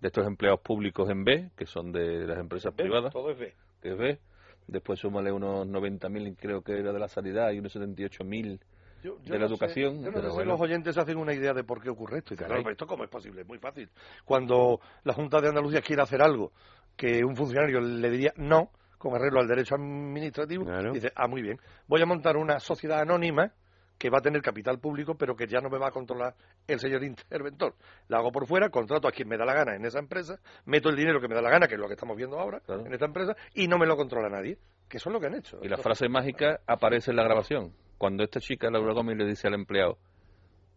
de estos empleados públicos en B, que son de las empresas privadas. Todo es B. Que es B. Después súmale unos 90 mil, creo que era de la sanidad, y unos 78 mil de la educación. yo no sé si los oyentes hacen una idea de por qué ocurre esto. Y claro, ¿esto cómo es posible? Es muy fácil. Cuando la Junta de Andalucía quiere hacer algo que un funcionario le diría no, con arreglo al derecho administrativo, dice, ah, muy bien, voy a montar una sociedad anónima que va a tener capital público, pero que ya no me va a controlar el señor interventor. La hago por fuera, contrato a quien me da la gana en esa empresa, meto el dinero que me da la gana, que es lo que estamos viendo ahora en esta empresa, y no me lo controla nadie. Que eso es lo que han hecho. Y la frase mágica aparece en la grabación cuando esta chica, Laura Gómez, le dice al empleado,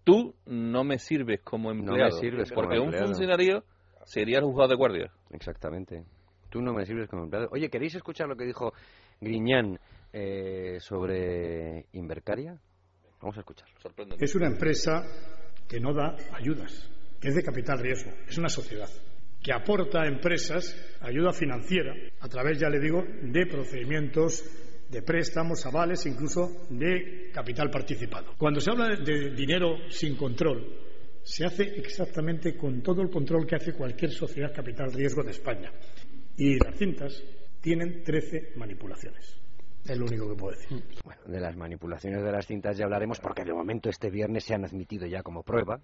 tú no me sirves como empleado, no sirves porque un funcionario sería el juzgado de guardia. Exactamente. Tú no me sirves como empleado. Oye, ¿queréis escuchar lo que dijo Griñán eh, sobre Invercaria? Vamos a escucharlo. Es una empresa que no da ayudas, es de capital riesgo, es una sociedad que aporta a empresas ayuda financiera a través, ya le digo, de procedimientos de préstamos, avales, incluso de capital participado. Cuando se habla de dinero sin control, se hace exactamente con todo el control que hace cualquier sociedad capital riesgo de España. Y las cintas tienen 13 manipulaciones. Es lo único que puedo decir. Bueno, de las manipulaciones de las cintas ya hablaremos porque de momento este viernes se han admitido ya como prueba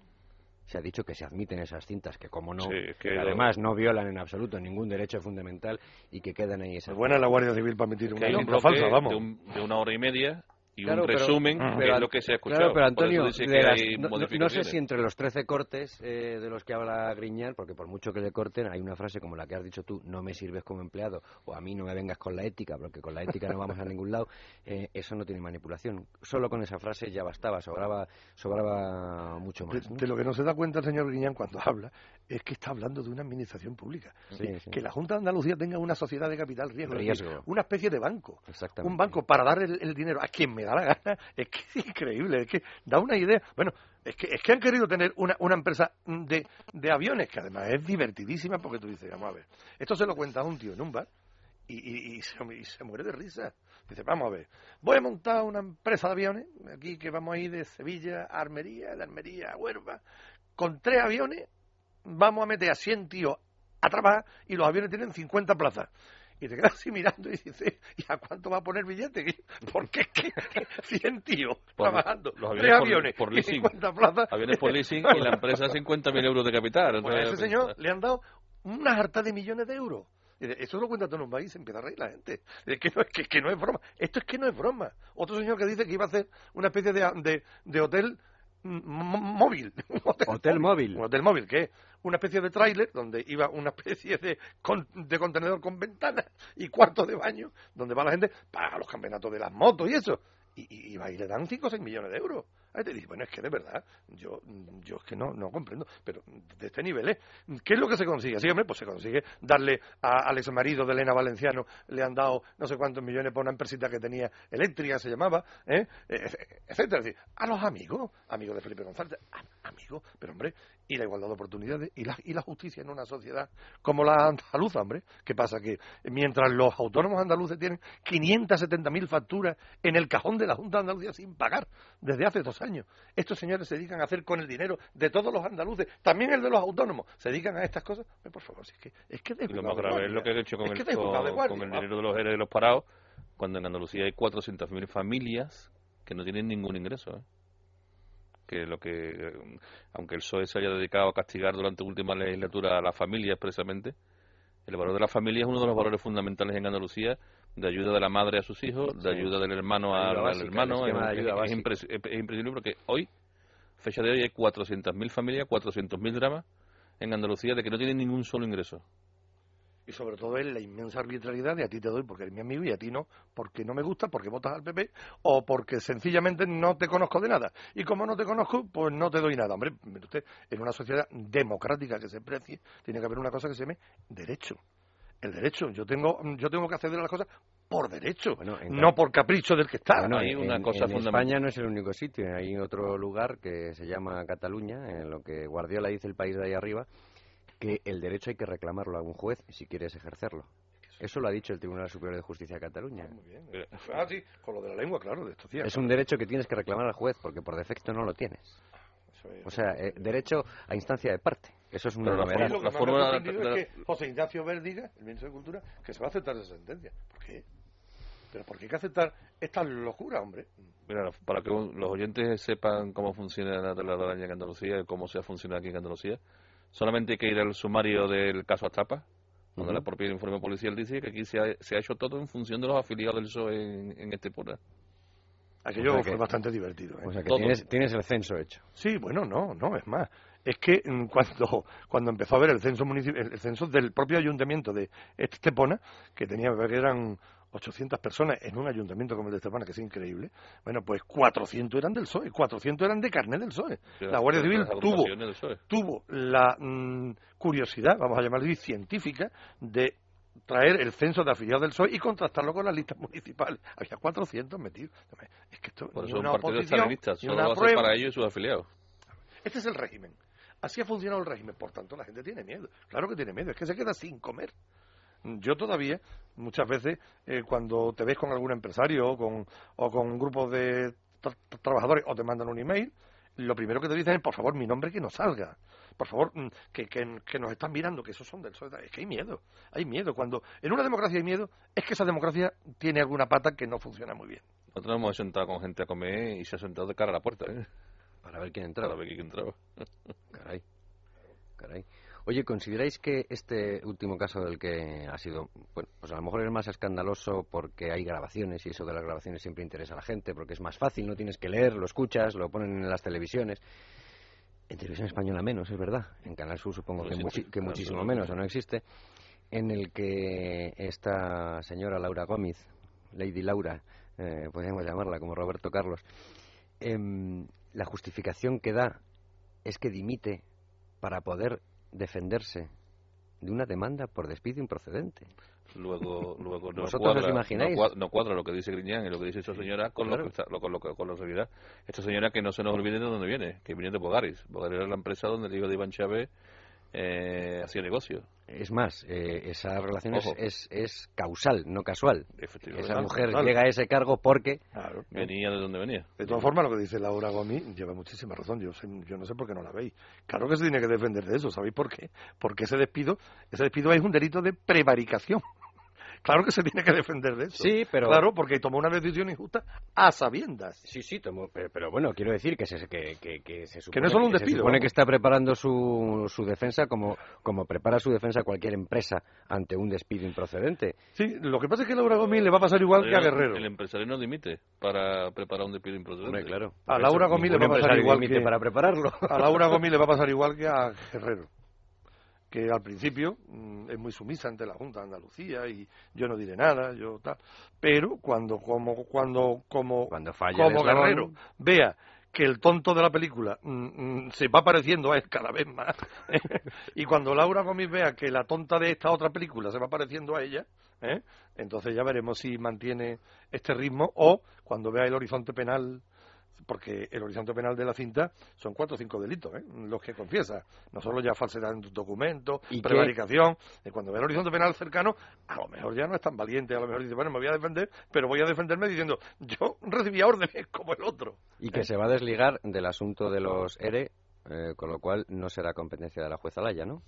se ha dicho que se admiten esas cintas, que como no, que además no violan en absoluto ningún derecho fundamental y que quedan ahí esas. Es buena la Guardia Civil para emitir una cinta falsa, vamos. de un, una hora y media y un resumen de lo que se ha escuchado. Claro, pero Antonio, no, sé si entre los 13 cortes eh, de los que habla Griñán, porque por mucho que le corten, hay una frase como la que has dicho tú, no me sirves como empleado, o a mí no me vengas con la ética, porque con la ética no vamos a ningún lado, eh, eso no tiene manipulación. Solo con esa frase ya bastaba, sobraba, sobraba mucho más. De, lo que no se da cuenta el señor Griñán cuando habla, es que está hablando de una administración pública. Que la Junta de Andalucía tenga una sociedad de capital riesgo, una especie de banco. Un banco para dar el dinero a quien me da la gana. Es que es increíble, es que da una idea. Bueno, es que, es que han querido tener una, una empresa de, de aviones, que además es divertidísima, porque tú dices, vamos a ver, esto se lo cuenta a un tío en un bar y, y, se, muere de risa. Dice, vamos a ver, voy a montar una empresa de aviones, aquí que vamos a ir de Sevilla a Armería, de Armería a Huerva, con tres aviones, vamos a meter a 100 tíos a trabajar y los aviones tienen 50 plazas y te quedas así mirando y dices, ¿y a cuánto va a poner billete? Porque es que 100 tíos trabajando, los aviones tres aviones por, leasing, 50 plazas. Aviones por leasing y la empresa 50.000 euros de capital. Pues a ese señor le han dado una harta de millones de euros. Eso lo cuenta todo un país, se empieza a reír la gente. Es que, no, es que, no es broma. Esto es que no es broma. Otro señor que dice que iba a hacer una especie de, de, de hotel móvil. Hotel, móvil. Un hotel móvil, que es una especie de tráiler donde iba una especie de, de contenedor con ventanas y cuartos de baño, donde va la gente para los campeonatos de las motos y eso. Y, y, va y le dan 5 o 6 millones de euros. Ahí te dice, bueno, es que de verdad, yo, yo es que no, no comprendo, pero de este nivel, ¿eh? ¿Qué es lo que se consigue? Sí, hombre, pues se consigue darle al ex marido de Elena Valenciano, le han dado no sé cuántos millones por una empresita que tenía eléctrica, se llamaba, ¿eh? eh etcétera. Es decir, a los amigos, amigos de Felipe González, amigos, pero hombre, y la igualdad de oportunidades y la, y la justicia en una sociedad como la andaluza, hombre. ¿Qué pasa? Que mientras los autónomos andaluces tienen 570.000 facturas en el cajón de la Junta de Andalucía sin pagar desde hace dos años, estos señores se dedican a hacer con el dinero de todos los andaluces, también el de los autónomos, se dedican a estas cosas. Por favor, es que es que lo más grave es lo que he hecho con, el, con, el dinero de los de los parados, cuando en Andalucía hay 400.000 familias que no tienen ningún ingreso. ¿eh? Que lo que, aunque el PSOE se haya dedicado a castigar durante la última legislatura a la familia expresamente, El valor de la familia es uno de los valores fundamentales en Andalucía, de ayuda de la madre a sus hijos, de ayuda del hermano al, hermano. Es, imprescindible porque hoy, fecha de hoy, hay 400.000 familias, 400.000 dramas en Andalucía de que no tienen ningún solo ingreso y sobre todo es la inmensa arbitrariedad de a ti te doy porque eres mi amigo y a ti no, porque no me gusta, porque votas al PP o porque sencillamente no te conozco de nada. Y como no te conozco, pues no te doy nada. Hombre, usted, en una sociedad democrática que se precie, tiene que haber una cosa que se llame derecho. El derecho. Yo tengo, yo tengo que acceder a las cosas por derecho, no por capricho del que está. Bueno, hay una cosa en España no es el único sitio, hay otro lugar que se llama Cataluña, en lo que Guardiola dice el país de ahí arriba, que el derecho hay que reclamarlo a un juez si quieres ejercerlo. Eso lo ha dicho el Tribunal Superior de Justicia de Cataluña. Muy bien. Ah, sí, con lo de la lengua, claro, de esto Es un derecho que tienes que reclamar al juez porque por defecto no lo tienes. O sea, eh, derecho a instancia de parte. Eso es una novedad. La, forma es que José Ignacio Verdiga, el ministro de Cultura, que se va a aceptar esa sentencia. ¿Por qué? ¿Pero por qué hay que aceptar esta locura, hombre? Mira, para que los oyentes sepan cómo funciona la telaraña en Andalucía y cómo se ha funcionado aquí en Andalucía, Solamente hay que ir al sumario del caso Astrapa, donde el propio informe policial dice que aquí se ha, hecho todo en función de los afiliados del PSOE en, en este pueblo. Aquello fue bastante divertido. ¿eh? O sea que tienes, el censo hecho. Sí, bueno, no, no, es más. Es que mm, cuando, cuando empezó a ver el censo el censo del propio ayuntamiento de Estepona, que tenía que eran 800 personas en un ayuntamiento como el de Estepona, que es increíble, bueno, pues 400 eran del PSOE, 400 eran de carnet del PSOE. la Guardia Civil tuvo, e. tuvo la mm, curiosidad, vamos a llamarlo así, científica, de traer el censo de afiliados del PSOE y contrastarlo con las listas municipales. Había 400 metidos. Es que esto Por eso una un partido solo para ellos y sus afiliados. Este es el régimen. Así ha funcionado el régimen. Por tanto, la gente tiene miedo. Claro que tiene miedo. Es que se queda sin comer. Yo todavía, muchas veces, eh, cuando te ves con algún empresario o con, o con un grupo de trabajadores o te mandan un email, lo primero que te dicen es, por favor, mi nombre que no salga. Por favor, mm, que, que, nos están mirando, que esos son del sol. Es que hay miedo, hay miedo. Cuando en una democracia hay miedo, es que esa democracia tiene alguna pata que no funciona muy bien. Nosotros hemos sentado con gente a comer y se ha sentado de cara a la puerta, ¿eh? Para ver quién entraba. Para ver quién entraba. Caray. Caray. Oye, ¿consideráis que este último caso del que ha sido, bueno, pues a lo mejor es más escandaloso porque hay grabaciones y eso de las grabaciones siempre interesa a la gente, porque es más fácil, no tienes que leer, lo escuchas, lo ponen en las televisiones. En televisión española menos, es verdad. En Canal Sur supongo que, que muchísimo menos, o no existe. En el que esta señora Laura Gómez, Lady Laura, eh, podríamos llamarla como Roberto Carlos, em, la justificación que da es que dimite para poder defenderse de una demanda por despido improcedente. Luego, luego no, cuadra, no, cuadra, lo que dice Griñán y lo que dice esta señora con, lo que con, lo, con la realidad. Esta señora que no se nos olvide de dónde viene, que viene de Bogaris. Bogaris era la empresa donde el hijo de Iván Chávez eh, hacía negocio. Es más, eh, esa relación es, es, causal, no casual. Esa mujer llega a ese cargo porque... venía de donde venía. De todas formas, lo que dice Laura Gomi lleva muchísima razón. Yo, yo no sé por qué no la veis. Claro que se tiene que defender de eso. ¿Sabéis por qué? Porque ese despido, ese despido es un delito de prevaricación. Claro que se tiene que defender de eso. Sí, pero... Claro, porque tomó una decisión injusta a sabiendas. Sí, sí, tomó, pero, bueno, quiero decir que se, que, que, se supone... Que no es solo un despido. Se supone que está preparando su, su defensa como, como prepara su defensa cualquier empresa ante un despido improcedente. Sí, lo que pasa es que a Laura Gómez le va a pasar igual que a Guerrero. El empresario no dimite para preparar un despido improcedente. claro. A Laura Gómez le va a pasar igual que... para prepararlo. A Laura Gómez le va a pasar igual que a Guerrero que al principio mm, es muy sumisa ante la Junta de Andalucía y yo no diré nada, yo tal, pero cuando como cuando como cuando falla como Guerrero vea que el tonto de la película mm, mm, se va pareciendo a él cada vez más y cuando Laura Gómez vea que la tonta de esta otra película se va pareciendo a ella, ¿eh? entonces ya veremos si mantiene este ritmo o cuando vea el horizonte penal porque el horizonte penal de la cinta son cuatro o cinco delitos, ¿eh? los que confiesa, no solo ya falsedad en documentos, prevaricación, cuando ve el horizonte penal cercano, a lo mejor ya no es tan valiente, a lo mejor dice, bueno, me voy a defender, pero voy a defenderme diciendo, yo recibía órdenes como el otro. Y que se va a desligar del asunto de los ERE, eh, con lo cual no será competencia de la jueza Laya, ¿no?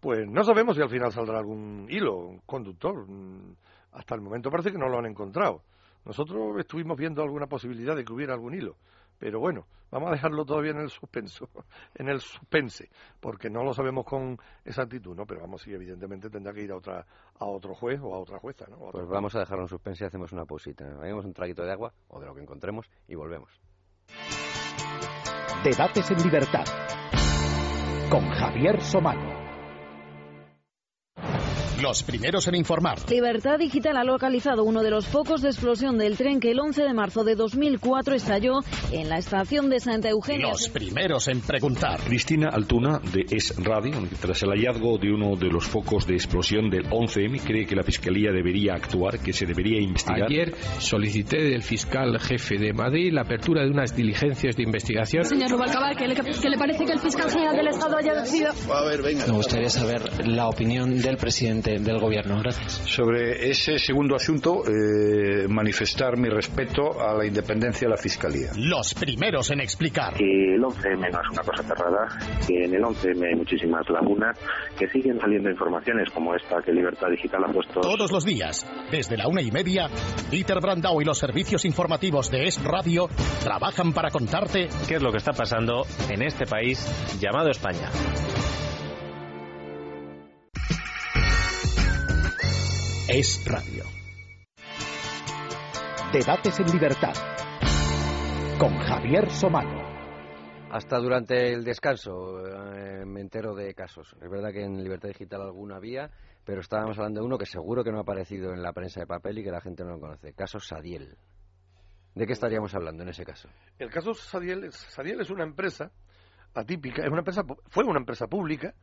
Pues no sabemos si al final saldrá algún hilo conductor. Mm, hasta el momento parece que no lo han encontrado. Nosotros estuvimos viendo alguna posibilidad de que hubiera algún hilo, pero bueno, vamos a dejarlo todavía en el suspenso, en el suspense, porque no lo sabemos con exactitud, ¿no? Pero vamos, sí, evidentemente tendrá que ir a otra a otro juez o a otra jueza, ¿no? Pues vamos a dejarlo en suspense y hacemos una pausita. Hagamos un traguito de agua o de lo que encontremos y volvemos. Debates en libertad con Javier Somano. Los primeros en informar. Libertad Digital ha localizado uno de los focos de explosión del tren que el 11 de marzo de 2004 estalló en la estación de Santa Eugenia. Los primeros en preguntar. Cristina Altuna, de Es Radio, tras el hallazgo de uno de los focos de explosión del 11M, cree que la Fiscalía debería actuar, que se debería investigar. Ayer solicité del fiscal jefe de Madrid la apertura de unas diligencias de investigación. Señor Rubalcaba, ¿qué le, ¿qué le parece que el fiscal general del Estado haya decidido? A ver, venga. Me gustaría saber la opinión del presidente del gobierno. Gracias. Sobre ese segundo asunto, eh, manifestar mi respeto a la independencia de la Fiscalía. Los primeros en explicar. Que el 11M no es una cosa cerrada, que en el 11M hay muchísimas lagunas, que siguen saliendo informaciones como esta que Libertad Digital ha puesto. Todos los días, desde la una y media, Peter Brandau y los servicios informativos de Es Radio trabajan para contarte qué es lo que está pasando en este país llamado España. Es Radio. Debates en libertad con Javier Somano. Hasta durante el descanso eh, me entero de casos. Es verdad que en Libertad Digital alguna había, pero estábamos hablando de uno que seguro que no ha aparecido en la prensa de papel y que la gente no lo conoce. Caso Sadiel. ¿De qué estaríamos hablando en ese caso? El caso Sadiel, Sadiel es una empresa atípica, es una empresa, fue una empresa pública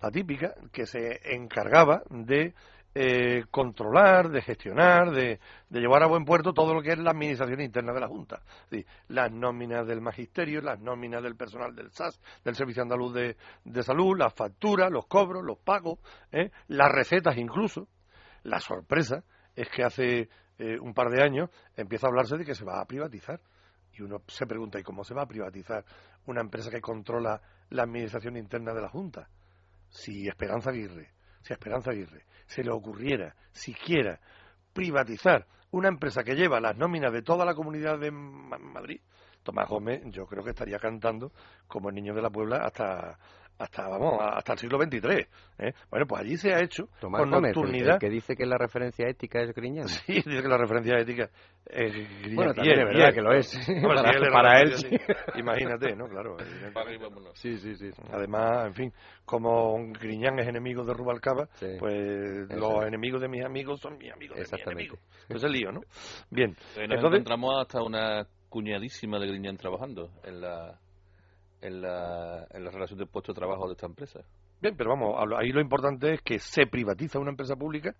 atípica que se encargaba de eh, controlar, de gestionar, de, llevar a buen puerto todo lo que es la administración interna de la Junta. las nóminas del magisterio, las nóminas del personal del SAS, del Servicio Andaluz de, Salud, las facturas, los cobros, los pagos, ¿eh? las recetas incluso. La sorpresa es que hace eh, un par de años empieza a hablarse de que se va a privatizar. Y uno se pregunta, ¿y cómo se va a privatizar una empresa que controla la administración interna de la Junta? Si Esperanza Aguirre si a Esperanza Aguirre se le ocurriera siquiera privatizar una empresa que lleva las nóminas de toda la comunidad de Madrid, Tomás Gómez yo creo que estaría cantando como el niño de la Puebla hasta hasta vamos hasta el siglo XXIII. ¿eh? Bueno, pues allí se ha hecho Tomás con nocturnidad. que dice que la referencia ética es Griñán. Sí, dice que la referencia ética es Griñán. Bueno, también es verdad que lo es. para, él, imagínate, ¿no? Claro. Sí, sí, sí. Además, en fin, como Griñán es enemigo de Rubalcaba, pues los enemigos de mis amigos son mis amigos de mis enemigos. Es el lío, ¿no? Bien. Nos encontramos hasta una cuñadísima de Griñán trabajando en la en la, en la relación de puesto de trabajo de esta empresa. Bien, pero vamos, ahí lo importante es que se privatiza una empresa pública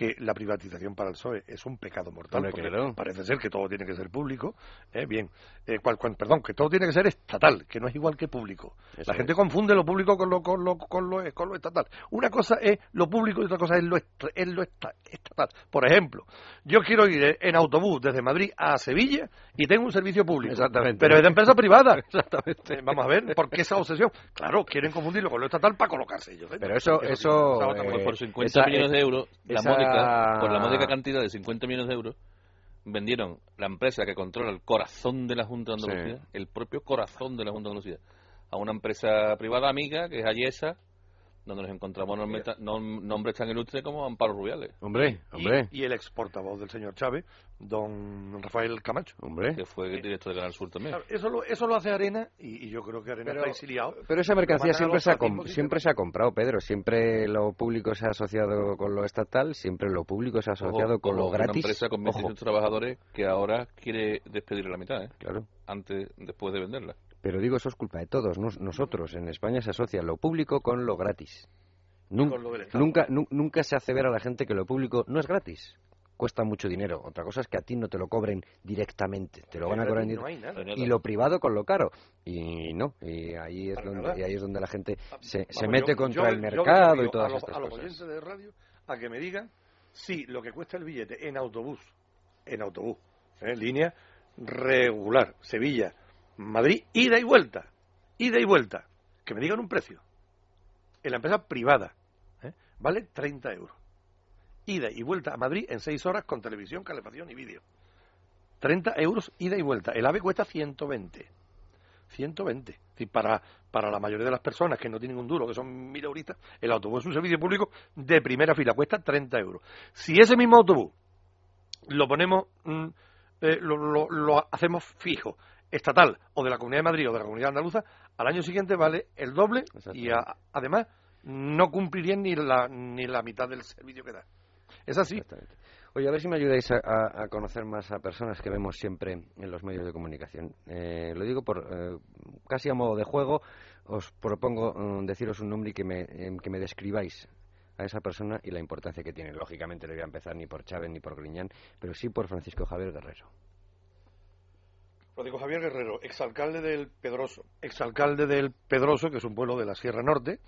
que la privatización para el PSOE es un pecado mortal. Parece ser que todo tiene que ser público. ¿eh? Bien, eh, perdón, que todo tiene que ser estatal, que no es igual que público. la gente confunde lo público con lo, con, lo, con, lo, con lo estatal. Una cosa es lo público y otra cosa es lo, es lo estatal. Por ejemplo, yo quiero ir en autobús desde Madrid a Sevilla y tengo un servicio público. Exactamente. Pero es de empresa privada. Exactamente. Eh, vamos a ver, ¿por qué esa obsesión? Claro, quieren confundirlo con lo estatal para colocarse ellos. Pero eso, eso, por 50 millones de euros, la por la módica cantidad de 50 millones de euros, vendieron la empresa que controla el corazón de la Junta de Andalucía, el propio corazón de la Junta de Andalucía, a una empresa privada amiga que es Ayesa, donde nos encontramos nombres tan ilustres como Amparo Rubiales. Hombre, hombre. Y, el ex portavoz del señor Chávez, don Rafael Camacho. Hombre. Que fue el director de Canal Sur también. eso, lo, eso lo hace Arena y, yo creo que Arena pero, está exiliado. Pero esa mercancía siempre, se ha, siempre se ha comprado, Pedro. Siempre lo público se ha asociado con lo estatal, siempre lo público se ha asociado con lo gratis. Una empresa con 25 trabajadores que ahora quiere despedir a la mitad, ¿eh? Claro. Antes, después de venderla. Pero digo, eso es culpa de todos. Nosotros en España se asocia lo público con lo gratis. Nunca, nunca, se hace ver a la gente que lo público no es gratis. Cuesta mucho dinero. Otra cosa es que a ti no te lo cobren directamente. Te lo van a cobrar Y lo privado con lo caro. Y no. Y ahí es, donde, ahí es donde la gente ah, se, se mete contra el mercado y todas estas cosas. A los oyentes de radio a que me digan si lo que cuesta el billete en autobús, en autobús, en línea regular, Sevilla, Madrid, ida y vuelta, ida y vuelta, que me digan un precio. En la empresa privada, ¿eh? vale 30 euros. Ida y vuelta a Madrid en 6 horas con televisión, calefacción y vídeo. 30 euros ida y vuelta. El AVE cuesta 120. 120. Y para, para la mayoría de las personas que no tienen un duro, que son mil euristas, el autobús es un servicio público de primera fila, cuesta 30 euros. Si ese mismo autobús lo ponemos, mm, eh, lo, hacemos fijo, estatal, o de la Comunidad de Madrid o de la Comunidad Andaluza, al año siguiente vale el doble y además no cumpliría ni la, ni la mitad del servicio que da. Es así. Oye, a ver si me ayudáis a, conocer más a personas que vemos siempre en los medios de comunicación. Eh, lo digo por eh, casi a modo de juego. Os propongo mm, deciros un nombre y que me, em, que me describáis a esa persona y la importancia que tiene. Lógicamente no voy a empezar ni por Chávez ni por Griñán, pero sí por Francisco Javier Guerrero. Francisco Javier Guerrero, exalcalde del Pedroso, exalcalde del Pedroso, que es un pueblo de la Sierra Norte,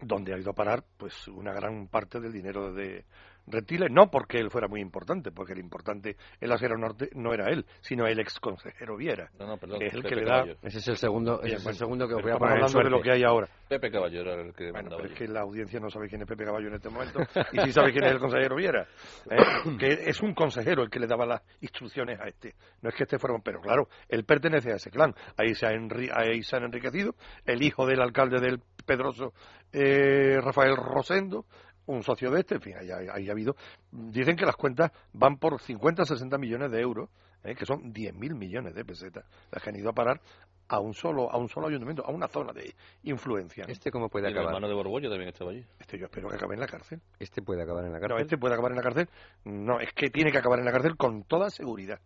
donde ha ido a parar pues una gran parte del dinero de, Retiles no porque él fuera muy importante, porque el importante en la Sierra Norte no era él, sino el ex consejero Viera. No, no, perdón, que es el que le da. Ese es el segundo, ese es el segundo que os voy a poner hablando de lo que hay ahora. Pepe Caballo era el que. Bueno, pero es que la audiencia no sabe quién es Pepe Caballo en este momento y sí sabe quién es el consejero Viera. ¿eh? que es un consejero el que le daba las instrucciones a este. No es que este fuera. Pero claro, él pertenece a ese clan. Ahí se, ahí se han enriquecido. El hijo del alcalde del Pedroso, eh, Rafael Rosendo, un socio de este, en fin, ahí, ha habido. Dicen que las cuentas van por 50 60 millones de euros, ¿eh? que son 10.000 millones de pesetas, las que han ido a parar a un solo a un solo ayuntamiento, a una zona de influencia. ¿Este cómo puede acabar? El hermano de Borbollo también estaba allí. Este yo espero que acabe en la cárcel. ¿Este puede acabar en la cárcel? No, este puede acabar en la cárcel. No, es que tiene que acabar en la cárcel con toda seguridad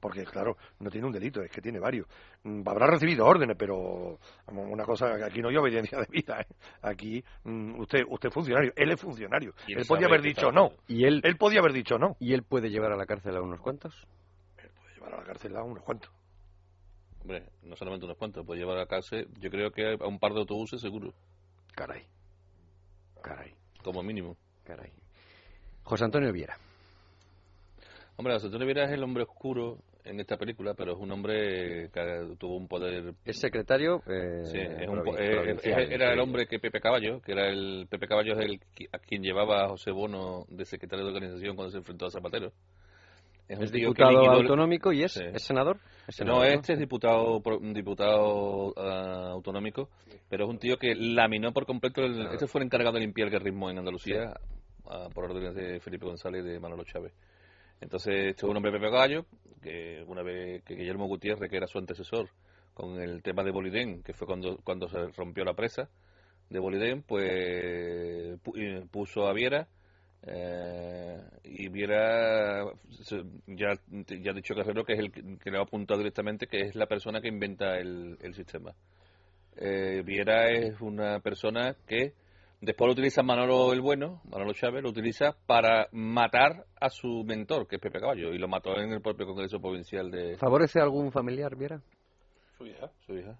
porque claro, no tiene un delito, es que tiene varios. Mm, habrá recibido órdenes, pero una cosa, aquí no hay obediencia de vida. ¿eh? Aquí mm, usted usted es funcionario, él es funcionario. Él, podía haber dicho no. ¿Y él, él podía haber dicho no. ¿Y él puede llevar a la cárcel a unos cuantos? Él puede llevar a la cárcel a unos cuantos. Hombre, no solamente unos cuantos, puede llevar a la cárcel, yo creo que a un par de autobuses seguro. Caray. Caray. Como mínimo. Caray. José Antonio Viera. Hombre, José Antonio Viera es el hombre oscuro en esta película, pero es un hombre que tuvo un poder. Es secretario. Eh, sí, eh, era el hombre que Pepe Caballo, que era el Pepe Caballo es el a quien llevaba a José Bono de secretario de organización cuando se enfrentó a Zapatero. Es, diputado autonómico y es, senador? No, este es diputado diputado ah, autonómico, pero es un tío que laminó por completo. El, Este fue el encargado de limpiar el guerrismo en Andalucía ah, por órdenes de Felipe González y de Manolo Chávez. Entonces, este es un hombre Pepe Gallo, que una vez que Guillermo Gutiérrez, que era su antecesor, con el tema de Bolidén, que fue cuando, cuando se rompió la presa de Bolidén, pues puso a Viera, eh, y Viera, ya, ya ha dicho Carrero que es el que le ha apuntado directamente, que es la persona que inventa el, el sistema. Eh, Viera es una persona que Después lo utiliza Manolo el Bueno, Manolo Chávez, lo utiliza para matar a su mentor, que es Pepe Caballo, y lo mató en el propio Congreso Provincial de... ¿Favorece a algún familiar, Viera? Su hija. Su hija.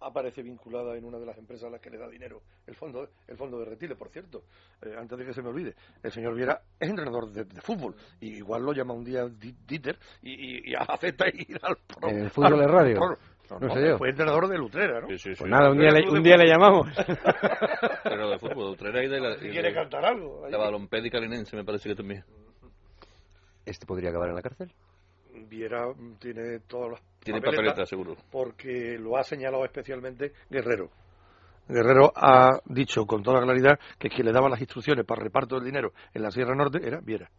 aparece vinculada en una de las empresas a las que le da dinero el fondo el fondo de retire, por cierto. Eh, antes de que se me olvide, el señor Viera es entrenador de, fútbol. Y igual lo llama un día Dieter y, acepta ir al pro, ¿En el fútbol de radio? No, sé yo. Fue entrenador de Lutrera, ¿no? Sí, sí, sí. Pues nada, un día, le, un día le llamamos. Pero de fútbol, de Utrera y de la... ¿Quiere cantar algo? La balompédica linense me parece que también. ¿Este podría acabar en la cárcel? Viera tiene todas las Tiene papeletas, seguro. Porque lo ha señalado especialmente Guerrero. Guerrero ha dicho con toda claridad que quien le daba las instrucciones para reparto del dinero en la Sierra Norte era Viera.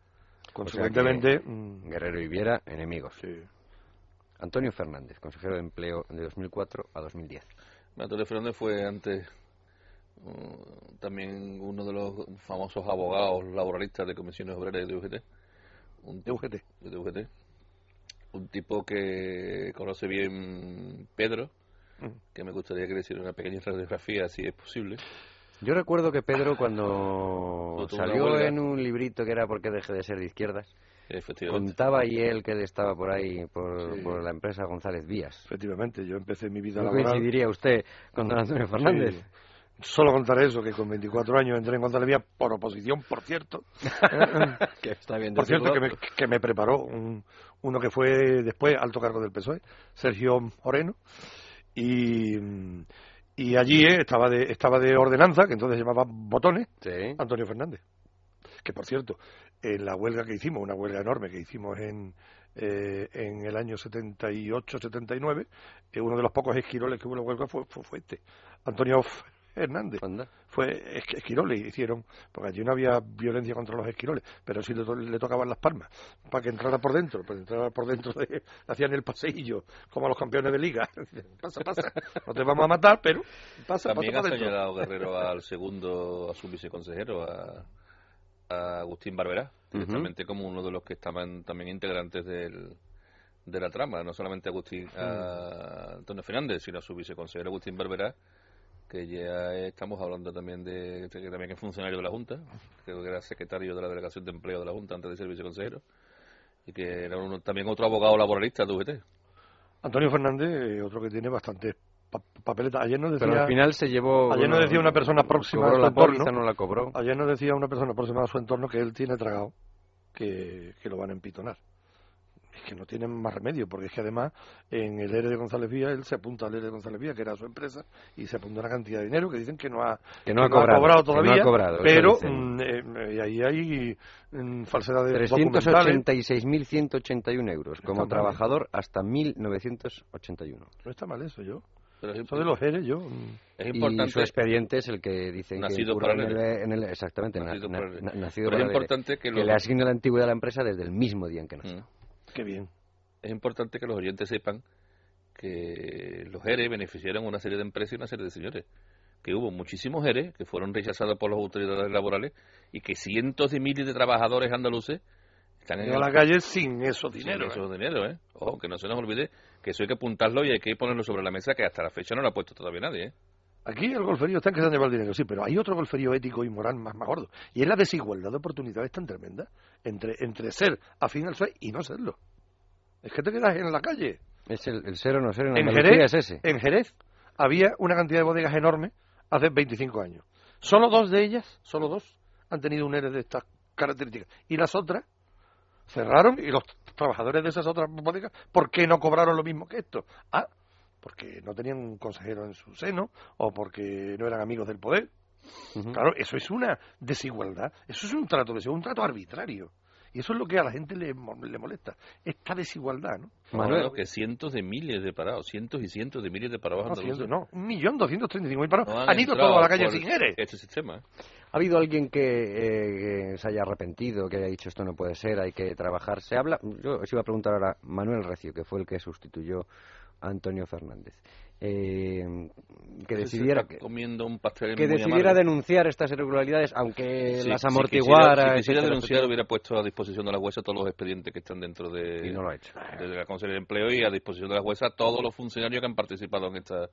Consecuentemente... Mm, Guerrero y Viera, enemigos. Sí. Antonio Fernández, consejero de Empleo de 2004 a 2010. Antonio Fernández fue antes uh, también uno de los famosos abogados laboralistas de comisiones obreras de UGT. Un de UGT. De UGT. Un tipo que conoce bien Pedro, que me gustaría que le hiciera una pequeña radiografía, si es posible. Yo recuerdo que Pedro cuando salió en un librito que era porque dejé de ser de izquierdas, Contaba y él que él estaba por ahí, por, la empresa González Vías. Efectivamente, yo empecé mi vida ¿No laboral... coincidiría usted con don Antonio Fernández? Solo contaré eso, que con 24 años entré en González Vías por oposición, por cierto. que está bien por cierto, que me, que me preparó un, uno que fue después alto cargo del PSOE, Sergio Moreno. Y, y allí eh, estaba, de, estaba de ordenanza, que entonces se llamaba Botones, Antonio Fernández que por cierto, en la huelga que hicimos, una huelga enorme que hicimos en, eh, en el año 78-79, eh, uno de los pocos esquiroles que hubo en la huelga fue, fue, este, Antonio Hernández. Fue esquiroles, hicieron, porque allí no había violencia contra los esquiroles, pero sí le, tocaban las palmas, para que entrara por dentro, pues entrara por dentro, de, hacían el paseillo, como a los campeones de liga. pasa, pasa, no te vamos a matar, pero pasa, También pasa ha señalado Guerrero al segundo, a su viceconsejero, a, Agustín Barberá, directamente como uno de los que estaban también integrantes del, de la trama, no solamente Agustín, a Antonio Fernández, sino a su viceconsejero Agustín Barberá, que ya estamos hablando también de que también es funcionario de la Junta, creo que era secretario de la Delegación de Empleo de la Junta antes de ser viceconsejero, y que era también otro abogado laboralista de UGT. Antonio Fernández, otro que tiene papeletas. Ayer nos decía, Pero al final se llevó. Ayer nos decía una persona próxima a su entorno. no la cobró. Ayer nos decía una persona próxima a su entorno que él tiene tragado, que, que lo van a empitonar que no tienen más remedio, porque es que además en el ERE de González Vía, él se apunta al ERE de González Vía, que era su empresa, y se apunta una cantidad de dinero que dicen que no ha, que no, ha, cobrado, todavía, cobrado, pero mm, eh, y ahí hay mm, falsedades 386.181 euros, como trabajador hasta 1.981. No está mal eso, yo. Pero eso de los ERE, yo... Mm. Es importante. Y su expediente es el que dicen nacido que para en el, exactamente nacido, nacido para es importante que, lo... le asigne la antigüedad a la empresa desde el mismo día en que nació. Qué bien. Es importante que los oyentes sepan que los ERE beneficiaron a una serie de empresas y una serie de señores. Que hubo muchísimos ERE que fueron rechazados por las autoridades laborales y que cientos de miles de trabajadores andaluces están en la calle sin esos dinero. Sin dinero, ¿eh? Ojo, que no se nos olvide que eso hay que apuntarlo y hay que ponerlo sobre la mesa que hasta la fecha no lo ha puesto todavía nadie, ¿eh? Aquí el golferío está en que se han llevado el dinero, sí, pero hay otro golferío ético y moral más, más gordo. Y es la desigualdad de oportunidades tan tremenda entre, entre ser afín al y no serlo. Es que te quedas en la calle. Es el, el ser o no ser en, en Jerez, es ese. En Jerez había una cantidad de bodegas enorme hace 25 años. Solo dos de ellas, solo dos, han tenido un ERE de estas características. Y las otras cerraron y los trabajadores de esas otras bodegas, ¿por qué no cobraron lo mismo que esto? Ah, porque no tenían un consejero en su seno o porque no eran amigos del poder. Claro, eso es una desigualdad, eso es un trato, un trato arbitrario. Y eso es lo que a la gente le, le molesta, esta desigualdad, ¿no? Manuel, que cientos de miles de parados, cientos y cientos de miles de parados no, no, un millón doscientos treinta y cinco mil parados han, ido todos a la calle sin ERE. Este sistema. ¿eh? ¿Ha habido alguien que, eh, se haya arrepentido, que haya dicho esto no puede ser, hay que trabajar? Se habla, yo os iba a preguntar ahora, Manuel Recio, que fue el que sustituyó a Antonio Fernández eh, que decidiera comiendo un pastel que decidiera denunciar estas irregularidades aunque las amortiguara si quisiera, denunciar hubiera puesto a disposición de la jueza todos los expedientes que están dentro de, y no lo ha hecho. de la Consejería de Empleo y a disposición de la jueza todos los funcionarios que han participado en esta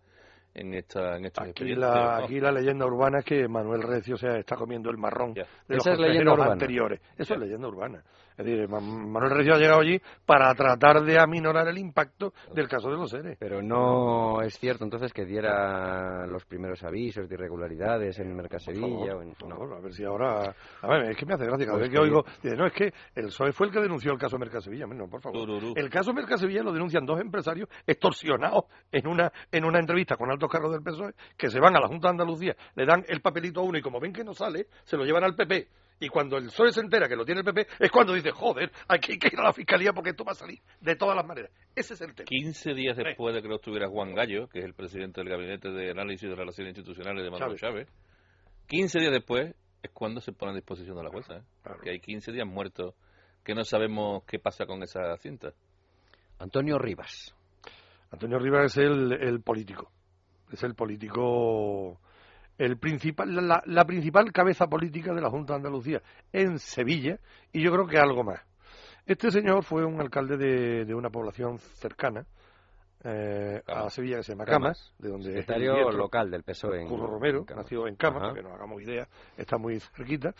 en esta en estos aquí la, aquí la leyenda urbana es que Manuel Recio se está comiendo el marrón de los consejeros anteriores. Eso es leyenda urbana es decir, Manuel Recio ha llegado allí para tratar de aminorar el impacto del caso de los seres. Pero no es cierto entonces que diera los primeros avisos de irregularidades en Mercasevilla. O en... No, a ver si ahora. A ver, es que me hace gracia cada pues vez que, oigo. Dice, no, es que el PSOE fue el que denunció el caso Mercasevilla. No, por favor. El caso Mercasevilla lo denuncian dos empresarios extorsionados en una, en una entrevista con altos cargos del PSOE que se van a la Junta de Andalucía, le dan el papelito a uno y como ven que no sale, se lo llevan al PP y cuando el PSOE se entera que lo tiene el PP, es cuando dice, joder, hay que ir a la fiscalía porque esto va a salir de todas las maneras. Ese es el tema. 15 días después de que no estuviera Juan Gallo, que es el presidente del Gabinete de Análisis de Relaciones Institucionales de Manuel Chávez, 15 días después es cuando se pone a disposición de la jueza. ¿eh? Que hay 15 días muertos que no sabemos qué pasa con esa cinta. Antonio Rivas. Antonio Rivas es el, el político. Es el político el principal, la, principal cabeza política de la Junta de Andalucía en Sevilla y yo creo que algo más. Este señor fue un alcalde de, una población cercana eh, a Sevilla que se llama Camas, de donde secretario local del PSOE. Curro Romero, que nació en Camas, para que nos hagamos idea, está muy cerquita.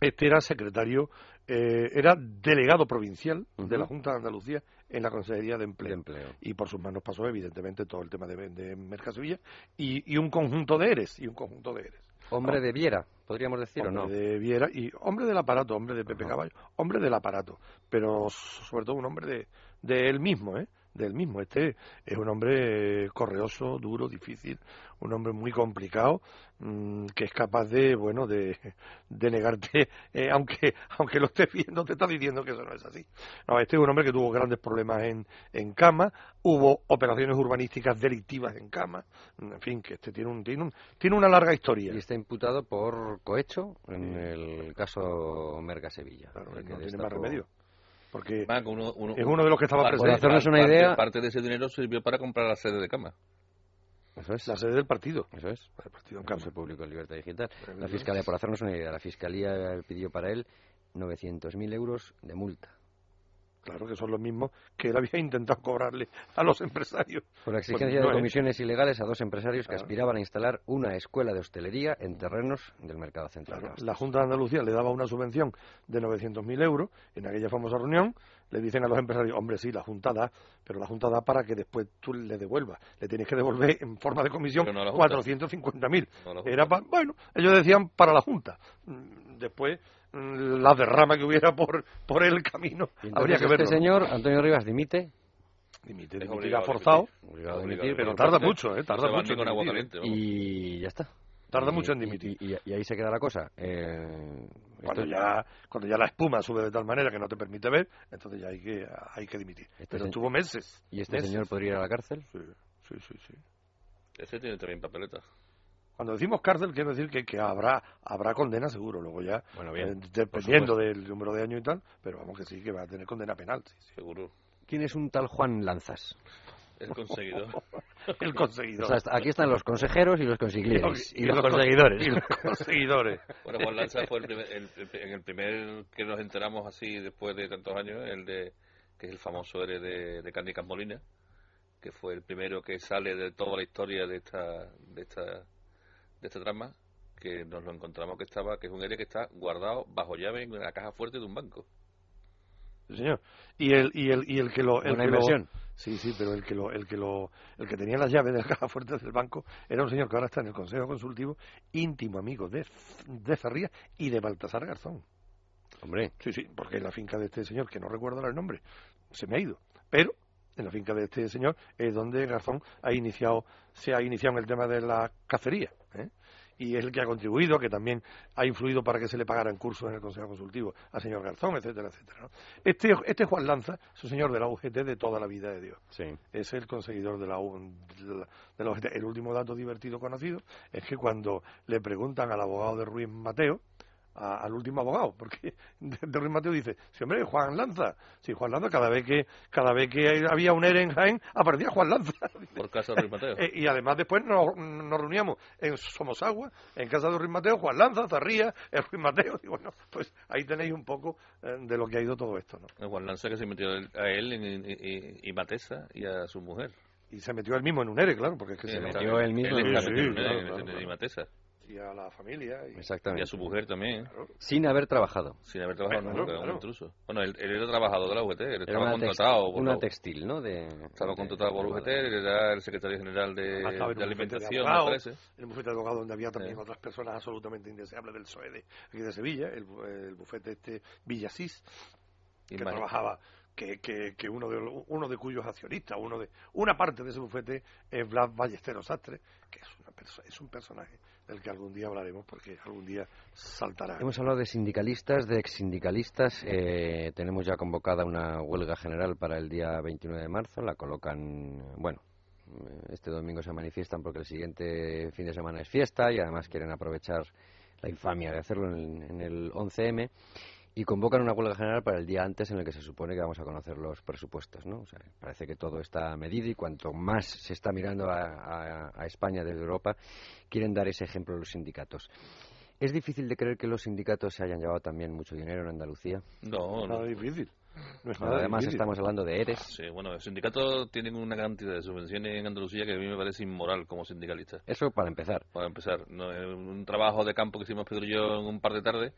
Este era secretario, eh, era delegado provincial de la Junta de Andalucía en la Consejería de Empleo. Y por sus manos pasó, evidentemente, todo el tema de, de Mercasevilla y, y un conjunto de eres, y un conjunto de eres. Hombre de Viera, podríamos decir, ¿o no? de Viera y hombre del aparato, hombre de Pepe Caballo, hombre del aparato, pero sobre todo un hombre de, de él mismo, ¿eh? del mismo. Este es un hombre correoso, duro, difícil, un hombre muy complicado, mm, que es capaz de, bueno, de, de negarte, eh, aunque, aunque lo estés viendo, te está diciendo que eso no es así. No, este es un hombre que tuvo grandes problemas en, en cama, hubo operaciones urbanísticas delictivas en cama, en fin, que este tiene, un, tiene, un, tiene una larga historia. Y está imputado por cohecho en el caso Merga Sevilla. Claro, no tiene más remedio porque uno, uno, es uno de los que estaba para, presente. hacernos una idea, parte de ese dinero sirvió para comprar la sede de cama. Eso es. La sede del partido. Eso es. El partido en Se publicó en Libertad Digital. La Fiscalía, por hacernos una idea, la Fiscalía pidió para él 900.000 euros de multa. Claro que son los mismos que él había intentado cobrarle a los empresarios. Por la pues exigencia de comisiones ilegales a dos empresarios que aspiraban a instalar una escuela de hostelería en terrenos del mercado central. La Junta de Andalucía le daba una subvención de 900.000 euros en aquella famosa reunión. Le dicen a los empresarios, hombre, sí, la Junta da, pero la Junta da para que después tú le devuelvas. Le tienes que devolver en forma de comisión 450.000. Era bueno, ellos decían para la Junta. Mm, después la derrama que hubiera por, por el camino. Habría que verlo. Este señor, Antonio Rivas, dimite. Dimite, dimite, forzado. pero tarda mucho, ¿eh? Tarda mucho. Con agua caliente, y ya está. Tarda mucho en dimitir. Y, ahí se queda la cosa. Eh, cuando, ya, cuando ya la espuma sube de tal manera que no te permite ver, entonces ya hay que, hay que dimitir. Este pero tuvo meses. ¿Y este señor podría ir a la cárcel? Sí, sí, sí. sí. Ese tiene también papeletas. Cuando decimos cárcel, quiero decir que, que habrá habrá condena seguro, luego ya, eh, dependiendo del número de años y tal, pero vamos que sí, que va a tener condena penal. Seguro. ¿Quién es un tal Juan Lanzas? El conseguidor. el conseguidor. aquí están los consejeros y los conseguidores. Y, los, conseguidores. Y los conseguidores. bueno, Juan Lanzas fue el primer, el primer que nos enteramos así después de tantos años, el de que es el famoso R de, de Candy Cambolina, que fue el primero que sale de toda la historia de esta, de esta de esta trama que nos lo encontramos que estaba que es un área que está guardado bajo llave en la caja fuerte de un banco. Sí, señor. Y el y el y el que lo el inversión. sí, sí, pero el que lo el que lo el que tenía las llaves de la caja fuerte del banco era un señor que ahora está en el Consejo Consultivo, íntimo amigo de de Zarría y de Baltasar Garzón. Hombre, sí, sí, porque en la finca de este señor que no recuerdo el nombre, se me ha ido, pero en la finca de este señor es donde Garzón ha iniciado se ha iniciado en el tema de la cacería ¿eh? y es el que ha contribuido, que también ha influido para que se le pagaran cursos en el Consejo Consultivo al señor Garzón, etcétera, etcétera. Este, este Juan Lanza es un señor de la UGT de toda la vida de Dios. Sí. Es el conseguidor de la, de la UGT. El último dato divertido conocido es que cuando le preguntan al abogado de Ruiz Mateo, al último abogado, porque de, Ruiz Mateo dice, sí hombre, Juan Lanza, sí, Juan Lanza, cada vez que cada vez que había un ERE en Jaén, aparecía Juan Lanza. Por casa de Ruiz Mateo. Eh, y además después nos, nos reuníamos en Somosagua, en casa de Ruiz Mateo, Juan Lanza, Zarría, el Ruiz Mateo, y bueno, pues ahí tenéis un poco eh, de lo que ha ido todo esto, ¿no? Juan Lanza que se metió a él y, Matesa y a su mujer. Y se metió él mismo en un ERE, claro, porque es que se, metió él mismo en y Matesa y a la familia. Y, Exactamente. y a su mujer también. Sin haber trabajado. Sin haber trabajado nunca, un intruso. Bueno, él, era trabajador de la UGT, él estaba contratado. Por una textil, ¿no? De, estaba contratado por UGT, él era el secretario general de, de alimentación, me parece. En el bufete de abogado donde había también otras personas absolutamente indeseables del PSOE de, aquí de Sevilla, el, el bufete este Villasís, que trabajaba que, que, que, uno de uno de cuyos accionistas, uno de una parte de ese bufete es Blas Ballesteros Sastre, que es una es un personaje del que algún día hablaremos porque algún día saltará. Hemos hablado de sindicalistas, de exsindicalistas. Eh, tenemos ya convocada una huelga general para el día 29 de marzo. La colocan, bueno, este domingo se manifiestan porque el siguiente fin de semana es fiesta y además quieren aprovechar la infamia de hacerlo en el, en el 11M y convocan una huelga general para el día antes en el que se supone que vamos a conocer los presupuestos, ¿no? O sea, parece que todo está medido y cuanto más se está mirando a, España desde Europa, quieren dar ese ejemplo los sindicatos. ¿Es difícil de creer que los sindicatos se hayan llevado también mucho dinero en Andalucía? No, no. es difícil. Además estamos hablando de ERES. Sí, bueno, los sindicatos tienen una cantidad de subvenciones en Andalucía que a mí me parece inmoral como sindicalista. Eso para empezar. Para empezar. No, un trabajo de campo que hicimos Pedro y yo en un par de tardes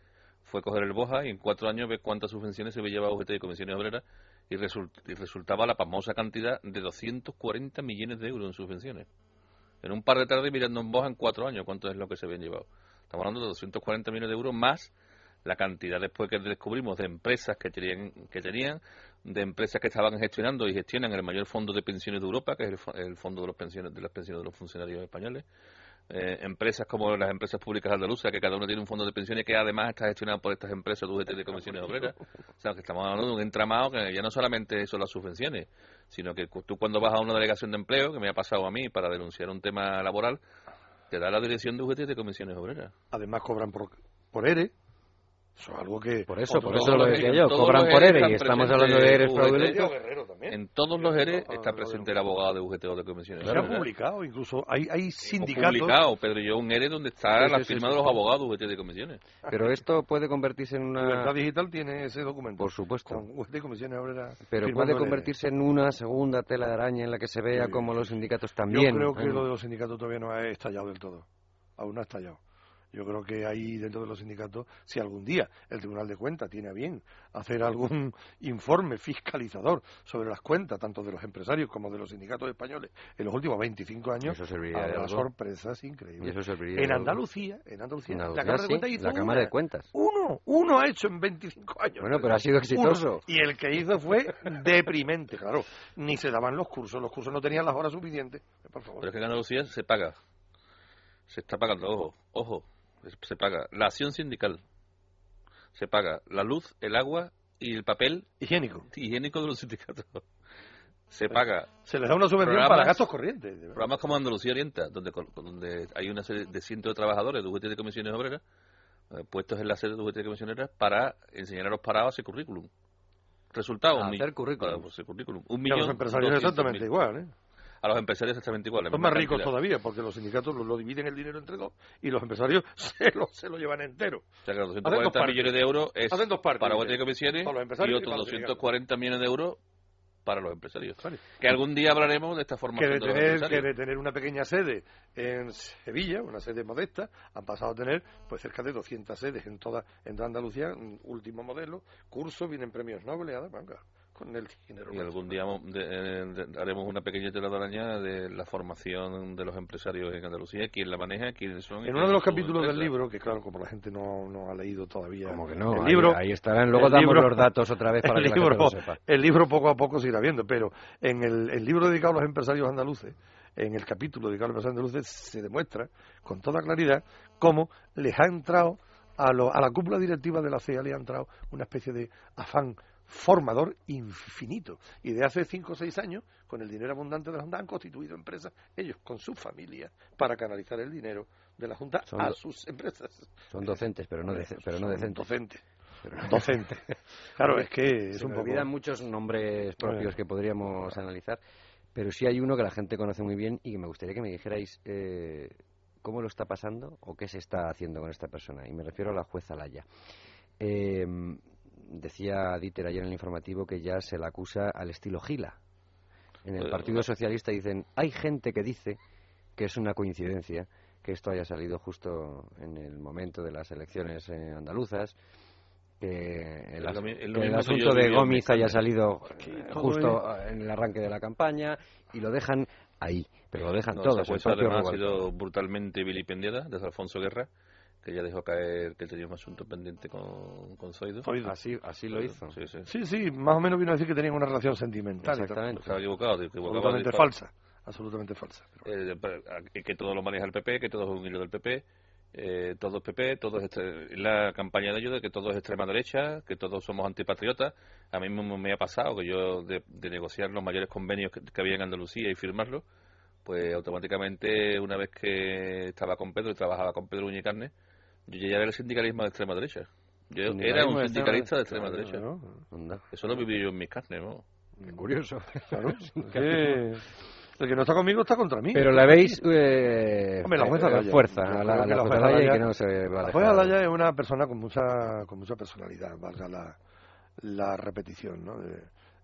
fue coger el Boja y en cuatro años ver cuántas subvenciones se llevaba UGT y comisiones obreras y, y resultaba la famosa cantidad de 240 millones de euros en subvenciones. En un par de tardes mirando en Boja en cuatro años cuánto es lo que se habían llevado. Estamos hablando de 240 millones de euros más la cantidad después que descubrimos de empresas que tenían, que tenían de empresas que estaban gestionando y gestionan el mayor fondo de pensiones de Europa, que es el, fondo de, los pensiones, de las pensiones de los funcionarios españoles. Eh, empresas como las empresas públicas andaluzas, que cada una tiene un fondo de pensiones que además está gestionado por estas empresas de de comisiones obreras. O sea, que estamos hablando de un entramado que ya no solamente son las subvenciones, sino que tú cuando vas a una delegación de empleo, que me ha pasado a mí para denunciar un tema laboral, te da la dirección de UGT de comisiones obreras. Además cobran por, por ERE, eso es algo que... Por eso, por eso lo decía yo, cobran por ERE y estamos hablando de ERE fraudulentos. En todos los ERE está presente el abogado de UGT o de comisiones. Se ha publicado, incluso hay, hay sindicatos... publicado, Pedro, yo un ERE donde está la firma de los abogados de UGT de comisiones. Pero esto puede convertirse en una... Libertad Digital tiene ese documento. Por supuesto. Con UGT de comisiones obreras... Pero puede convertirse en una segunda tela de araña en la que se vea como los sindicatos también... Yo creo que lo de los sindicatos todavía no ha estallado del todo. Aún no ha estallado. Yo creo que ahí dentro de los sindicatos, si algún día el Tribunal de Cuentas tiene a bien hacer algún informe fiscalizador sobre las cuentas, tanto de los empresarios como de los sindicatos españoles, en los últimos 25 años, habrá sorpresas increíbles. en Andalucía, en Andalucía, la Cámara de Cuentas hizo la Cámara de Cuentas. Uno, uno ha hecho en 25 años. Bueno, pero ha sido exitoso. Y el que hizo fue deprimente, claro. Ni se daban los cursos, los cursos no tenían las horas suficientes. Por favor. Pero es que en Andalucía se paga. Se está pagando, ojo, ojo, se paga la acción sindical, se paga la luz, el agua y el papel higiénico, higiénico de los sindicatos. Se paga. Se les da una subvención para gastos corrientes. Programas como Andalucía Orienta, donde, donde hay una serie de cientos de trabajadores de UGT de comisiones obreras, eh, puestos en la sede de UGT de comisiones obreras para enseñar a los parados ese currículum. Resultado, un, hacer currículum. currículum. Un millón. los empresarios exactamente igual, ¿eh? A los empresarios exactamente igual. Son más ricos todavía, porque los sindicatos lo, dividen el dinero entre dos y los empresarios se lo, se lo llevan entero. O sea que los 240 millones de euros es para UGT de comisiones y otros 240 millones de euros para los empresarios. Que algún día hablaremos de esta forma que de, tener, que de tener una pequeña sede en Sevilla, una sede modesta, han pasado a tener pues cerca de 200 sedes en toda en toda Andalucía, último modelo, cursos, vienen premios Nobel, además, con el dinero. Y algún día haremos una pequeña telaraña de la formación de los empresarios en Andalucía, quién la maneja, quiénes son. En uno de los capítulos del libro, que claro, como la gente no, no ha leído todavía. Como que no, el libro, ahí, estarán, luego damos los datos otra vez para el que libro, la gente lo sepa. El libro poco a poco se irá viendo, pero en el, el libro dedicado a los empresarios andaluces, en el capítulo dedicado a los empresarios andaluces, se demuestra con toda claridad cómo les ha entrado a, lo, a la cúpula directiva de la CEA le ha entrado una especie de afán formador infinito. Y de hace cinco o seis años, con el dinero abundante de la Junta, han constituido empresas, ellos con su familia, para canalizar el dinero de la Junta a sus empresas. Son docentes, pero no, pero no decentes. Docentes. Docente. claro, es que es Se me olvidan muchos nombres propios que podríamos analizar, pero sí hay uno que la gente conoce muy bien y que me gustaría que me dijerais eh, cómo lo está pasando o qué se está haciendo con esta persona. Y me refiero a la jueza Laya. Eh, decía Dieter ayer en el informativo que ya se la acusa al estilo Gila. En el Partido Socialista dicen, hay gente que dice que es una coincidencia que esto haya salido justo en el momento de las elecciones eh, andaluzas, que el, asunto de Gómez haya salido justo en el arranque de la campaña y lo dejan ahí, pero lo dejan todos. El ha sido brutalmente vilipendiada desde Alfonso Guerra que ya dejó caer que tenía un asunto pendiente con, con Zoido. Así, así lo hizo. Sí sí. sí, más o menos vino a decir que tenían una relación sentimental. Exactamente. Estaba equivocado. equivocado absolutamente falsa. Absolutamente falsa. Eh, que todo lo maneja el PP, que todo es un hilo del PP. Eh, todo es PP, todo es la campaña de ayuda, que todo es extrema derecha, que todos somos antipatriotas. A mí me, me ha pasado que yo, de, negociar los mayores convenios que, que había en Andalucía y firmarlos, pues automáticamente, una vez que estaba con Pedro y trabajaba con Pedro Uñicarne, yo ya era el sindicalismo de extrema derecha. Yo era un sindicalista de extrema derecha. Eso lo viví yo en mis carnes, ¿no? curioso. Claro. el que no está conmigo está contra mí. Pero la veis eh, Hombre, la jueza Laya. fuerza, la, la, la, jueza Laya, que no se va a La jueza Laya es una persona con mucha con mucha personalidad, valga la, la repetición, ¿no?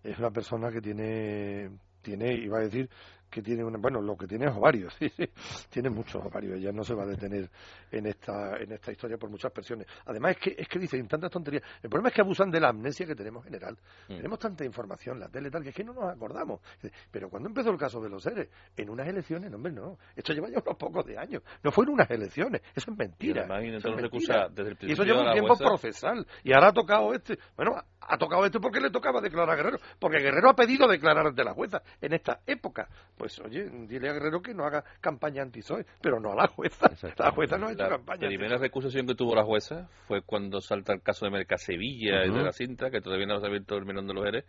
es una persona que tiene tiene iba a decir que tiene una, bueno, lo que tiene es ovarios, tiene muchos ovarios, ella no se va a detener en esta, en esta historia por muchas presiones. Además es que, es que dicen tantas tonterías, el problema es que abusan de la amnesia que tenemos general. Mm. Tenemos tanta información, la tele tal, que es que no nos acordamos. Pero cuando empezó el caso de los seres, en unas elecciones, no, hombre, no, esto lleva ya unos pocos de años, no fueron unas elecciones, eso es mentira. Y, eso lleva un tiempo procesal, y ahora ha tocado este, bueno, ha tocado este porque le tocaba declarar a Guerrero, porque Guerrero ha pedido declarar ante la jueza en esta época pues oye, dile a Guerrero que no haga campaña anti-SOE, pero no a la jueza. La jueza no ha hecho campaña. La primera recusación que tuvo la jueza fue cuando salta el caso de Mercasevilla y de la cinta, que todavía no se ha abierto el melón de los eres,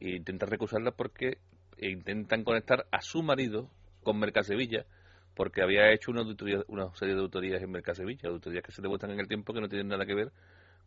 e intenta recusarla porque intentan conectar a su marido con Mercasevilla porque había hecho una, una serie de autorías en Mercasevilla, autorías que se demuestran en el tiempo que no tienen nada que ver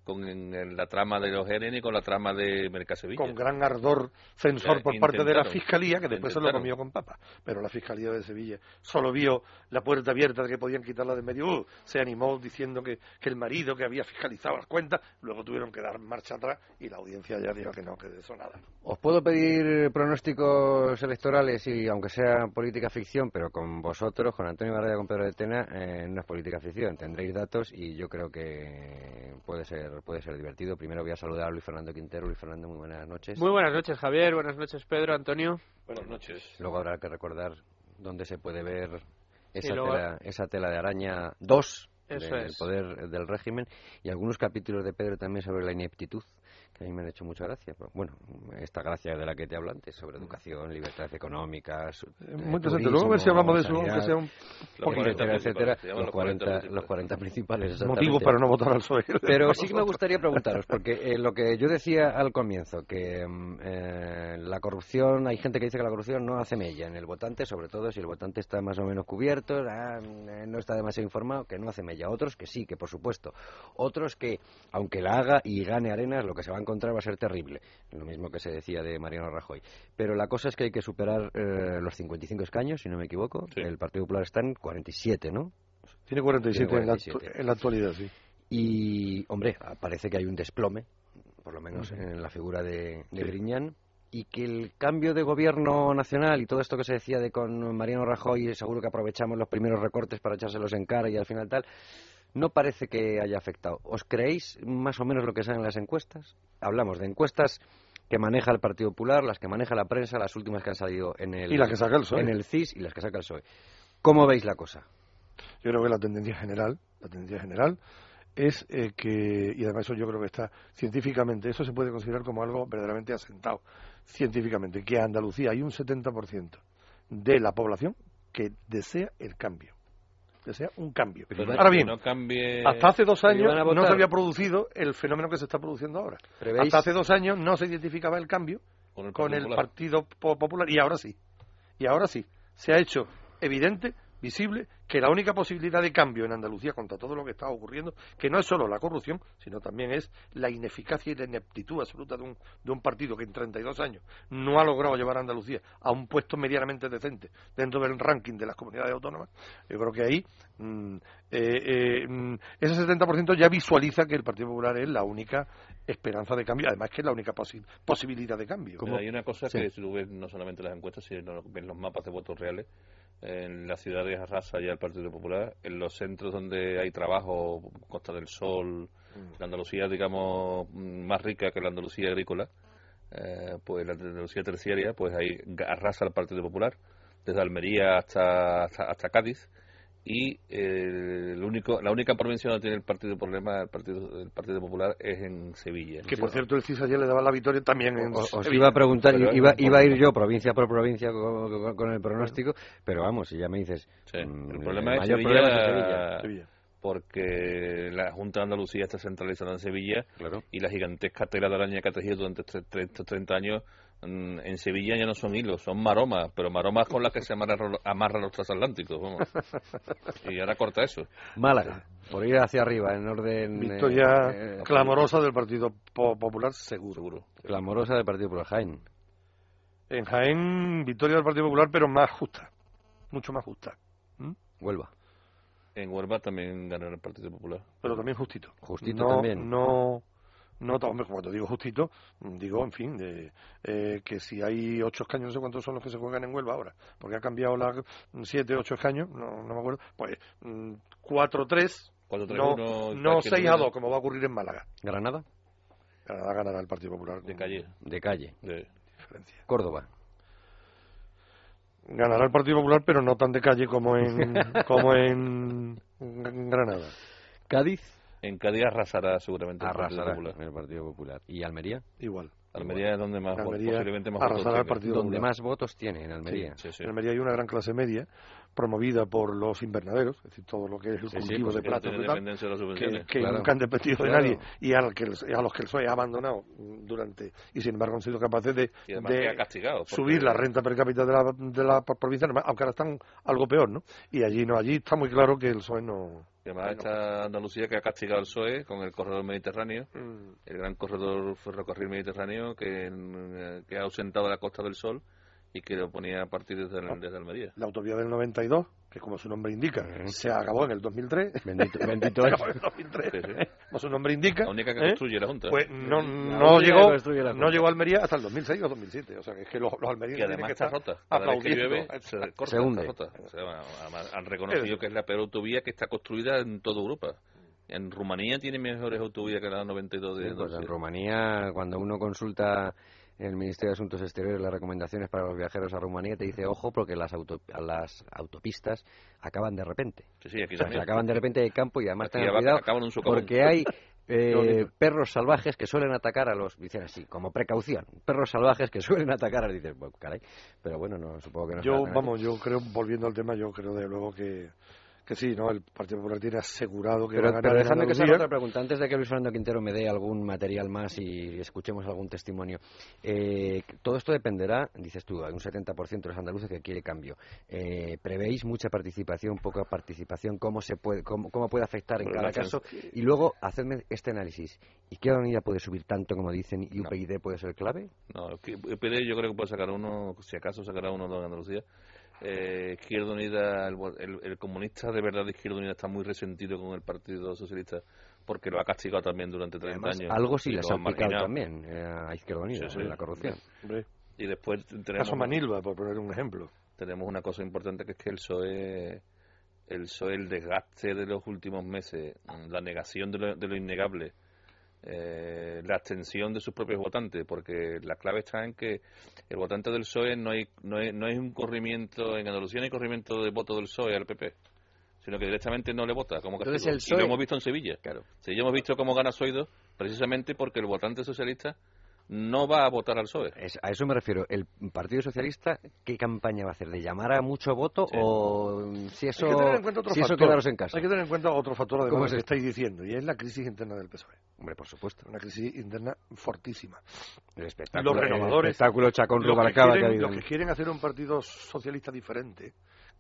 con la trama de los GNN y con la trama de Mercasevilla. Con gran ardor censor por parte de la Fiscalía, que después se lo comió con papa. Pero la Fiscalía de Sevilla solo vio la puerta abierta de que podían quitarla de medio. Uh, se animó diciendo que, que, el marido que había fiscalizado las cuentas, luego tuvieron que dar marcha atrás y la audiencia ya dijo que no, que de eso nada. Os puedo pedir pronósticos electorales y aunque sea política ficción, pero con vosotros, con Antonio y con Pedro de Tena, eh, no es política ficción. Tendréis datos y yo creo que puede ser puede ser divertido. Primero voy a saludar a Luis Fernando Quintero. Luis Fernando, muy buenas noches. Muy buenas noches, Javier. Buenas noches, Pedro, Antonio. Buenas noches. Luego habrá que recordar dónde se puede ver esa, tela, esa tela de araña 2 del poder del régimen y algunos capítulos de Pedro también sobre la ineptitud que a mí me han hecho mucha gracia. Bueno, esta gracia de la que te hablo antes, sobre educación, libertades económicas. Eh, muy interesante. Luego a ver si hablamos de eso, aunque sea un etcétera, etcétera, los 40, los 40 principales. Motivos para no votar al PSOE. Pero sí que me gustaría preguntaros, porque eh, lo que yo decía al comienzo, que mm, eh, la corrupción, hay gente que dice que la corrupción no hace mella en el votante, sobre todo si el votante está más o menos cubierto, ah, no está demasiado informado, que no hace mella. Otros que sí, que por supuesto. Otros que, aunque la haga y gane arenas, lo que se van encontrar va a ser terrible. Lo mismo que se decía de Mariano Rajoy. Pero la cosa es que hay que superar eh, los 55 escaños, si no me equivoco. El Partido Popular está en 47, ¿no? Tiene 47, En, la, actualidad, sí. Y, hombre, parece que hay un desplome, por lo menos en la figura de, de Griñán y que el cambio de gobierno nacional y todo esto que se decía de con Mariano Rajoy, seguro que aprovechamos los primeros recortes para echárselos en cara y al final tal, no parece que haya afectado. ¿Os creéis más o menos lo que salen las encuestas? Hablamos de encuestas que maneja el Partido Popular, las que maneja la prensa, las últimas que han salido en el, y que saca el en el CIS y las que saca el PSOE. ¿Cómo veis la cosa? Yo creo que la tendencia general, la tendencia general es eh, que, y además eso yo creo que está científicamente, eso se puede considerar como algo verdaderamente asentado científicamente, que en Andalucía hay un 70% de la población que desea el cambio que sea un cambio. ahora bien, hasta hace dos años no se había producido el fenómeno que se está produciendo ahora. Hasta hace dos años no se identificaba el cambio con el, Partido Popular y ahora sí. Y ahora sí. Se ha hecho evidente visible que la única posibilidad de cambio en Andalucía contra todo lo que está ocurriendo, que no es solo la corrupción, sino también es la ineficacia y la ineptitud absoluta de un, de un partido que en 32 años no ha logrado llevar a Andalucía a un puesto medianamente decente dentro del ranking de las comunidades autónomas, yo creo que ahí mm, eh, eh, mm, ese 70% ya visualiza que el Partido Popular es la única esperanza de cambio, además que es la única posibilidad de cambio. Como hay una cosa que si tú ves no solamente las encuestas, sino ves los mapas de votos reales, en las ciudades arrasa ya el Partido Popular, en los centros donde hay trabajo, Costa del Sol, mm. la Andalucía, digamos, más rica que la Andalucía agrícola, eh, pues la Andalucía terciaria, pues ahí arrasa el Partido Popular, desde Almería hasta, hasta Cádiz, y eh, el único, la única provincia donde tiene el partido problema el partido el partido popular es en Sevilla que por cierto el CIS ayer le daba la victoria también en os, iba a preguntar iba, iba a ir yo provincia por provincia con, el pronóstico pero vamos si ya me dices el mm, problema es Sevilla, Sevilla, porque la Junta de Andalucía está centralizada en Sevilla y la gigantesca tela de araña que ha tejido durante estos 30 años en Sevilla ya no son hilos, son maromas, pero maromas con las que se amarran, los transatlánticos, vamos. Y ahora corta eso. Málaga, por ir hacia arriba, en orden... Victoria eh, eh, clamorosa del Partido Popular, seguro. Clamorosa del Partido Popular, Jaén. En Jaén, victoria del Partido Popular, pero más justa, mucho más justa. ¿Mm? Huelva. En Huelva también ganó el Partido Popular. Pero también justito. Justito también. No no, hombre, te digo justito, digo, en fin, de, eh, que si hay ocho escaños, no sé cuántos son los que se juegan en Huelva ahora, porque ha cambiado las siete, ocho escaños, no, no me acuerdo, pues mm, cuatro, tres, no, no 6 a 2, como va a ocurrir en Málaga. ¿Granada? Granada ganará el Partido Popular. De calle. De calle. De diferencia. Córdoba. Ganará el Partido Popular, pero no tan de calle como en, como en Granada. ¿Cádiz? En Cádiz arrasará seguramente arrasará el Partido Popular. el Partido Popular. ¿Y Almería? Igual. Almería es donde más Almería posiblemente más arrasará votos el tiene. Partido Donde Popular. más votos tiene, en Almería. Sí, sí. En Almería hay una gran clase media promovida por los invernaderos, es decir, todo lo que es el Sí, sí, cultivo de tiene y tal, de que, subvenciones. que Claro. nunca han dependido de nadie y al que a los que el PSOE ha abandonado durante y sin embargo han sido capaces de, Y además de que ha castigado. porque- subir la renta per cápita de la, de la provincia, aunque ahora están algo peor, ¿no? Y allí no, allí está muy claro que el PSOE no... Además está Andalucía que ha castigado al PSOE con el corredor mediterráneo, Mm, el gran corredor ferrocarril mediterráneo que, eh, que ha ausentado la Costa del Sol y que lo ponía a partir desde, Ah. desde Almería. La autovía del 92, que como su nombre indica, se acabó en el 2003. Bendito, bendito Se año. acabó en el 2003. Sí, sí. Como su nombre indica. La única que ¿eh? construye la Junta. Pues no, no que llegó, no llegó a Almería hasta el 2006 o 2007. O sea, que es que los, los almerienses que tienen además que está estar que aplaudiendo. llueve se corta, Se hunde. rota. O sea, además han reconocido que es la peor autovía que está construida en toda Europa. En Rumanía tiene mejores autovías que la 92 de Sí, pues en. Rumanía, cuando uno consulta el Ministerio de Asuntos Exteriores las recomendaciones para los viajeros a Rumanía, te dice, ojo, porque las, auto- las autopistas acaban de repente. Sí, sí, aquí O sea, se también. acaban de repente de campo y además tengan cuidado acaban en un porque hay eh, perros salvajes que suelen atacar a los, dicen así, como precaución, perros salvajes que suelen atacar a los, dices, bueno, caray, pero bueno, no, supongo que no Yo, vamos, yo creo, volviendo al tema, yo creo de luego que, que sí, ¿no? El Partido Popular tiene asegurado que Pero, va a pero ganar en déjame que se haga Andalucía. otra pregunta. Antes de que Luis Fernando Quintero me dé algún material más y escuchemos algún testimonio. Eh, todo esto dependerá, dices tú, hay un 70% de los andaluces que quiere cambio. Eh, ¿Prevéis mucha participación, poca participación? ¿Cómo, se puede, cómo, cómo puede afectar en cada caso? Y luego, hacedme este análisis. ¿Izquierda Unida puede subir tanto como dicen y No. UPyD puede ser clave? No, UPyD yo creo que puede sacar uno, si acaso sacará uno o dos en Andalucía. Eh, Izquierda Unida, el, el- el comunista de verdad de Izquierda Unida está muy resentido con el Partido Socialista porque lo ha castigado también durante 30 Además, años. algo sí les lo ha aplicado también eh, a Izquierda Unida, Sí, sí. en la corrupción. Y después tenemos, caso Manilva, por poner un ejemplo. tenemos una cosa importante que es que el PSOE, el PSOE, el desgaste de los últimos meses, la negación de lo, de lo innegable, eh, la abstención de sus propios votantes, porque la clave está en que el votante del PSOE no hay, no hay, no hay un corrimiento, en Andalucía no hay corrimiento de voto del PSOE al PP, sino que directamente no le vota como Entonces el Y PSOE lo hemos visto en Sevilla. Claro. Sí, ya hemos visto cómo gana Soido precisamente porque el votante socialista no va a votar al PSOE. Es- a eso me refiero. ¿El Partido Socialista qué campaña va a hacer? ¿De llamar a mucho voto Sí. o si eso, Hay que tener en cuenta otro si eso factor. quedaros en casa? Hay que tener en cuenta otro factor además ¿Cómo de es lo que esto? estáis diciendo, y es la crisis interna del PSOE. Hombre, por supuesto. Una crisis interna fortísima. El espectáculo, Los renovadores, el espectáculo Chacón Los que, Rubalcaba que ha quieren, habido. los que quieren hacer un partido socialista diferente,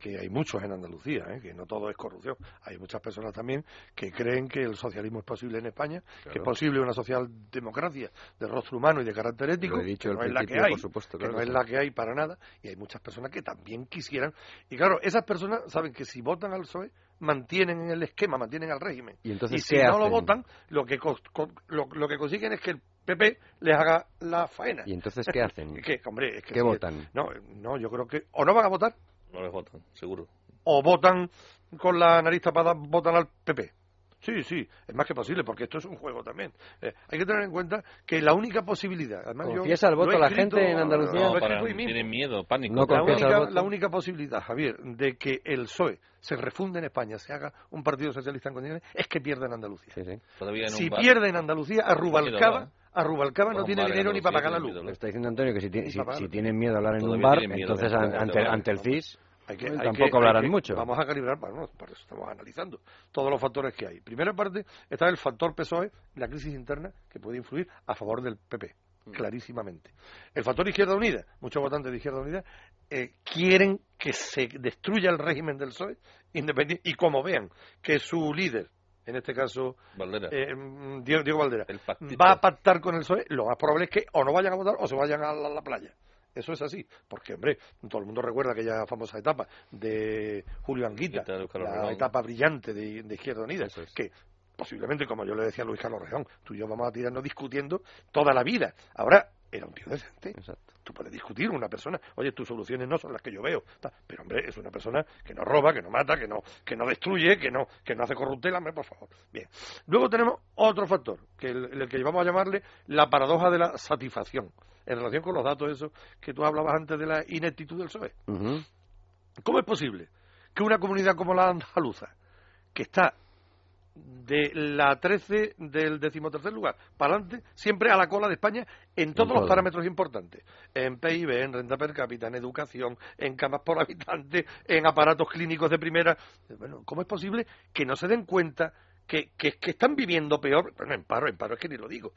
que hay muchos en Andalucía, ¿eh? que no todo es corrupción, hay muchas personas también que creen que el socialismo es posible en España, que es posible una socialdemocracia de rostro humano y de carácter ético, Lo he dicho que al no es la que hay, por supuesto, que no es la que hay para nada, y hay muchas personas que también quisieran. Y claro, esas personas saben que si votan al PSOE, mantienen el esquema, mantienen el régimen. ¿Y entonces si no lo votan, lo que, lo, lo que consiguen es que el PP les haga la faena. ¿Y entonces qué hacen? ¿Qué, hombre, es que ¿Qué si- votan? No, no, yo creo que o no van a votar No les votan, seguro. o votan con la nariz tapada, votan al PP. Sí, sí, es más que posible, porque esto es un juego también. Eh, hay que tener en cuenta que la única posibilidad... Además, yo ¿Confiesa el lo voto la escrito- gente en Andalucía? lo No, para- tienen miedo, pánico. No La única, la única posibilidad, Javier, de que el PSOE se refunde en España, se haga un partido socialista en condiciones, es que pierda en Andalucía. Sí, sí. Todavía en Si bar. pierde en Andalucía, a Rubalcaba, a Rubalcaba Pues no un tiene dinero ni para pagar la luz. miedo. Está diciendo Antonio que si, tiene- si, si tienen miedo a hablar en un bar, entonces ante, ante el CIS Hay que- hay tampoco que- hablarán hay que- mucho. Vamos a calibrar, bueno, por eso estamos analizando todos los factores que hay. Primera parte está el factor PSOE, la crisis interna que puede influir a favor del PP, Mm. clarísimamente. El factor Izquierda Unida, muchos votantes de Izquierda Unida eh, quieren que se destruya el régimen del PSOE independiente y como vean que su líder, en este caso Valdera. eh, Diego, Diego Valdera, va a pactar con el PSOE, lo más probable es que o no vayan a votar o se vayan a la, la playa. Eso es así, porque, hombre, todo el mundo recuerda aquella famosa etapa de Julio Anguita, Anguita, de Carlos la etapa brillante de, de Izquierda Unida, es. que posiblemente, como yo le decía a Luis Carlos Rejón, tú y yo vamos a tirarnos discutiendo toda la vida. Ahora, era un tío decente. Exacto. Tú puedes discutir con una persona, oye, tus soluciones no son las que yo veo. Pero, hombre, es una persona que no roba, que no mata, que no, que no destruye, que no, que no hace corruptela, hombre, por favor. Bien. Luego tenemos otro factor, que el, el que llevamos a llamarle la paradoja de la satisfacción, en relación con los datos esos que tú hablabas antes de la ineptitud del PSOE. ¿Cómo es posible que una comunidad como la andaluza, que está de la 13 del decimotercer lugar para adelante, siempre a la cola de España en todos los parámetros importantes. En PIB, en renta per cápita, en educación, en camas por habitante, en aparatos clínicos de primera. Bueno, ¿cómo es posible que no se den cuenta que, que, están viviendo peor, bueno, en paro, en paro es que ni lo digo.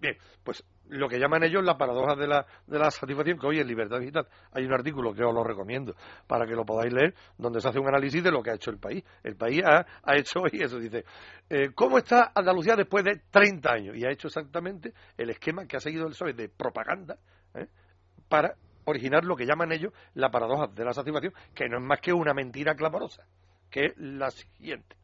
bien, pues lo que llaman ellos la paradoja de la, de la satisfacción, que hoy en Libertad Digital hay un artículo que os lo recomiendo para que lo podáis leer, donde se hace un análisis de lo que ha hecho el país. El país ha, ha hecho hoy eso, dice, eh, ¿cómo está Andalucía después de 30 años? Y ha hecho exactamente el esquema que ha seguido el PSOE de propaganda ¿eh? para originar lo que llaman ellos la paradoja de la satisfacción, que no es más que una mentira clamorosa, que es la siguiente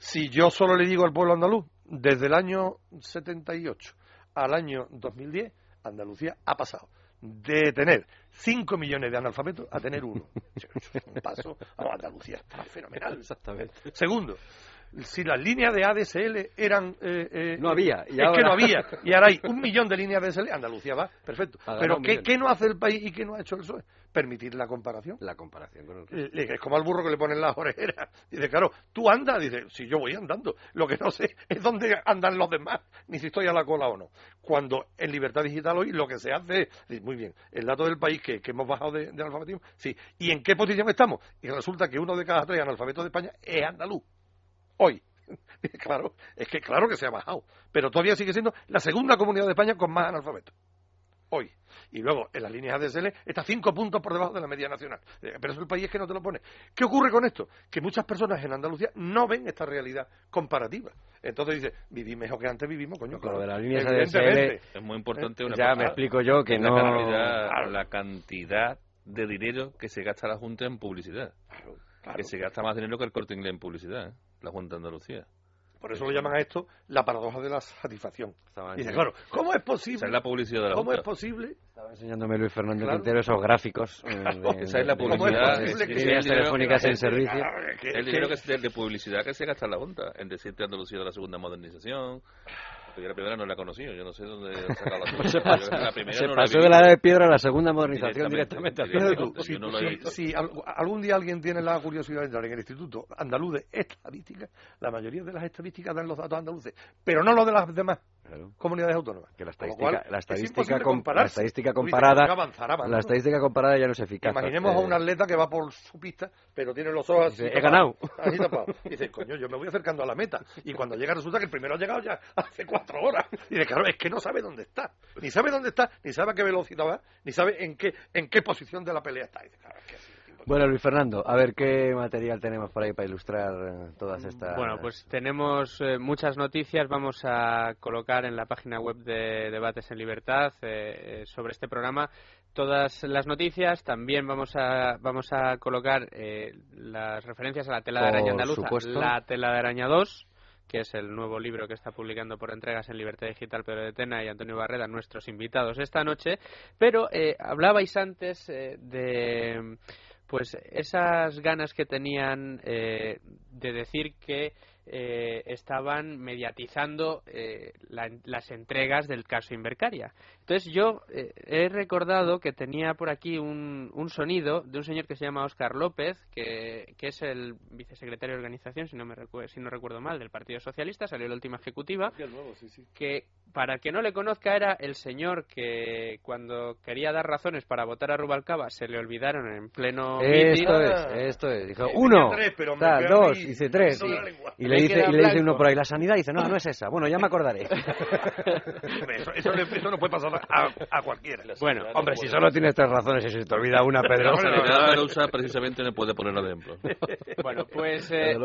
si yo solo le digo al pueblo andaluz, desde el año 78 al año 2010, Andalucía ha pasado de tener 5 millones de analfabetos a tener uno. Un paso a Andalucía está fenomenal. Exactamente. Segundo, si las líneas de ADSL eran... Eh, eh, no había. Y es que no había. Y ahora hay un millón de líneas de ADSL, Andalucía va, perfecto. Pero ¿qué, ¿qué, no hace el país y qué no ha hecho el PSOE? Permitir la comparación. La comparación con el Es como al burro que le ponen las orejeras. Dice, claro, tú andas, dice, si yo voy andando. Lo que no sé es dónde andan los demás, ni si estoy a la cola o no. Cuando en Libertad Digital hoy lo que se hace es, muy bien, el dato del país que, hemos bajado de, de alfabetismo, sí. ¿Y en qué posición estamos? Y resulta que uno de cada tres analfabetos de España es andaluz hoy. claro, es que claro que se ha bajado, pero todavía sigue siendo la segunda comunidad de España con más analfabetos. Hoy. Y luego, en las líneas ADSL, está cinco puntos por debajo de la media nacional. Eh, pero es el país que no te lo pone. ¿Qué ocurre con esto? Que muchas personas en Andalucía no ven esta realidad comparativa. Entonces dice, viví mejor que antes vivimos, coño. Claro, de las líneas ADSL es muy importante una Ya me explico yo que no... La cantidad de dinero que se gasta la Junta en publicidad. Que se gasta más dinero que el corte inglés en publicidad. ¿eh? la Junta de Andalucía. Por eso lo llaman a esto la paradoja de la satisfacción. dice, claro, ¿cómo es posible? Esa es la publicidad de la ¿Cómo es posible? Estaba enseñándome Luis Fernando Quintero esos gráficos. Eh, esa es la publicidad. Es líneas telefónicas en servicio. el dinero que, de, de publicidad que se gasta en la Junta. En decirte Andalucía de la segunda modernización, yo la primera no la he conocido, yo no sé dónde sacado la pues se pasó, la primera se pasó de la edad de piedra a la segunda modernización directamente. directamente si, no si, si, algún día alguien tiene la curiosidad de entrar en el Instituto Andaluz de Estadística, la mayoría de las estadísticas dan los datos andaluces, pero no los de las demás comunidades autónomas. Que la estadística, la estadística, la estadística comparada, la estadística comparada ya no es eficaz. Imaginemos a un atleta que va por su pista, pero tiene los ojos así. He ganado. Y dice, coño, yo me voy acercando a la meta. Y cuando llega resulta que el primero ha llegado ya hace cuatro horas. Y dice, claro, es que no sabe dónde está. Ni sabe dónde está, ni sabe a qué velocidad va, ni sabe en qué, en qué posición de la pelea está. dice, claro, es que bueno, Luis Fernando, a ver qué material tenemos por ahí para ilustrar eh, todas estas. Bueno, pues tenemos eh, muchas noticias. Vamos a colocar en la página web de Debates en Libertad eh, sobre este programa todas las noticias. También vamos a vamos a colocar las referencias a la tela de araña andaluza, la tela de araña 2 que es el nuevo libro que está publicando por entregas en Libertad Digital Pedro de Tena y Antonio Barreda, nuestros invitados esta noche. Pero hablabais antes de pues esas ganas que tenían eh, de decir que eh, estaban mediatizando eh, las entregas del caso Invercaria. Entonces yo eh, he recordado que tenía por aquí un, un, sonido de un señor que se llama Óscar López, que, que, es el vicesecretario de organización, si no, me si no recuerdo mal, del Partido Socialista, salió la última ejecutiva, que para que no le conozca era el señor que cuando quería dar razones para votar a Rubalcaba se le olvidaron en pleno Esto es, esto es. Dijo, uno, dos, dice tres. Y, le dice, y le dice uno por ahí, la sanidad, dice, no, no es esa. Bueno, ya me acordaré. eso, eso, no puede pasar a, cualquiera. Bueno, hombre, si solo tienes tres razones y se te olvida una, Pedro. La usa precisamente no puede ponerlo de ejemplo. Bueno, pues... Eh,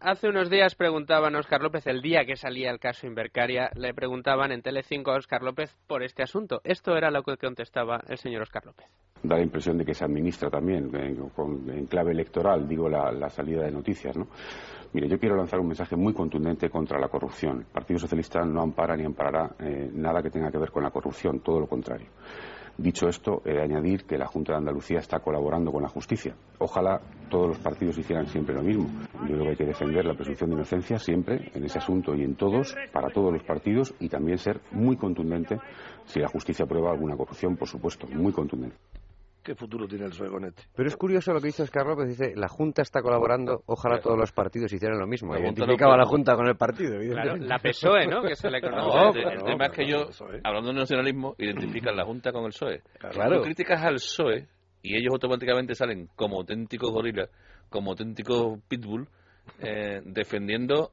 Hace unos días preguntaban a Oscar López, el día que salía el caso Invercaria, le preguntaban en Telecinco a Oscar López por este asunto. Esto era lo que contestaba el señor Oscar López. Da la impresión de que se administra también, en, clave electoral, digo, la, salida de noticias, ¿no? Mire, yo quiero lanzar un mensaje muy contundente contra la corrupción. El Partido Socialista no ampara ni amparará eh, nada que tenga que ver con la corrupción, todo lo contrario. Dicho esto, he de añadir que la Junta de Andalucía está colaborando con la justicia. Ojalá todos los partidos hicieran siempre lo mismo. Yo creo que hay que defender la presunción de inocencia siempre, en ese asunto y en todos, para todos los partidos, y también ser muy contundente si la justicia prueba alguna corrupción, por supuesto, muy contundente. ¿Qué futuro tiene el este? Pero es curioso lo que dice Oscar López. Dice, la Junta está colaborando, ojalá todos los partidos hicieran lo mismo. Identificaba la Junta con el partido. Claro, la PSOE, ¿no? Que se le conoce. el, tema es que yo, hablando de nacionalismo, identifican la Junta con el PSOE. Claro. Tú criticas al PSOE y ellos automáticamente salen como auténticos gorilas, como auténticos pitbull, eh, defendiendo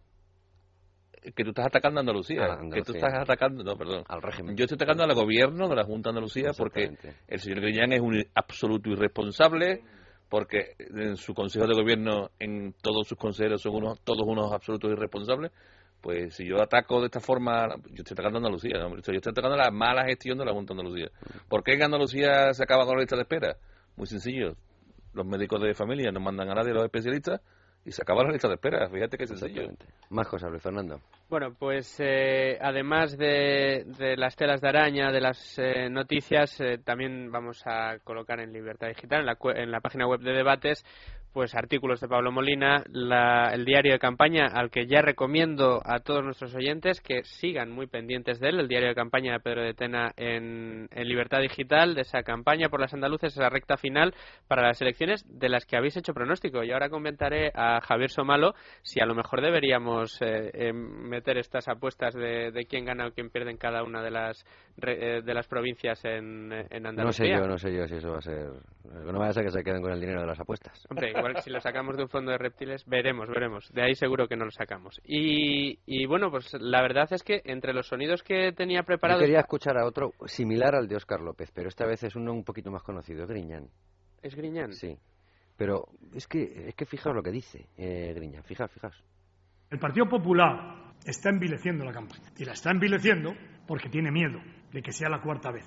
que tú estás atacando a Andalucía, que tú estás atacando, no, perdón, al régimen. Yo estoy atacando al gobierno de la Junta de Andalucía porque el señor Griñán es un absoluto irresponsable, porque en su consejo de gobierno, en todos sus consejeros son unos, todos unos absolutos irresponsables. Pues si yo ataco de esta forma, yo estoy atacando a Andalucía, yo estoy atacando a la mala gestión de la Junta de Andalucía. ¿Por qué en Andalucía se acaba con la lista de espera? Muy sencillo. Los médicos de familia no mandan a nadie, los especialistas, y se acaba la lista de espera. Fíjate que sencillo. Más cosas, Luis Fernando. Bueno, pues eh, además de, las telas de araña, de las eh, noticias, eh, también vamos a colocar en Libertad Digital, en la, en la página web de debates, pues artículos de Pablo Molina, el diario de campaña al que ya recomiendo a todos nuestros oyentes que sigan muy pendientes de él, el diario de campaña de Pedro de Tena en, Libertad Digital, de esa campaña por las andaluces, esa recta final para las elecciones de las que habéis hecho pronóstico. Y ahora comentaré a Javier Somalo si a lo mejor deberíamos eh, eh, meter estas apuestas de, quién gana o quién pierde en cada una de las eh, de las provincias en, en Andalucía. No sé yo, no sé yo si eso va a ser... No vaya a ser que se queden con el dinero de las apuestas. Hombre, si lo sacamos de un fondo de reptiles, veremos, veremos. De ahí seguro que no lo sacamos. Y, y bueno, pues la verdad es que entre los sonidos que tenía preparados... Yo quería escuchar a otro similar al de Oscar López, pero esta vez es uno un poquito más conocido, Griñán. ¿Es Griñán? Sí. Pero es que, es que fijaos lo que dice eh, Griñán, fijaos, fijaos. El Partido Popular está envileciendo la campaña. Y la está envileciendo porque tiene miedo de que sea la cuarta vez,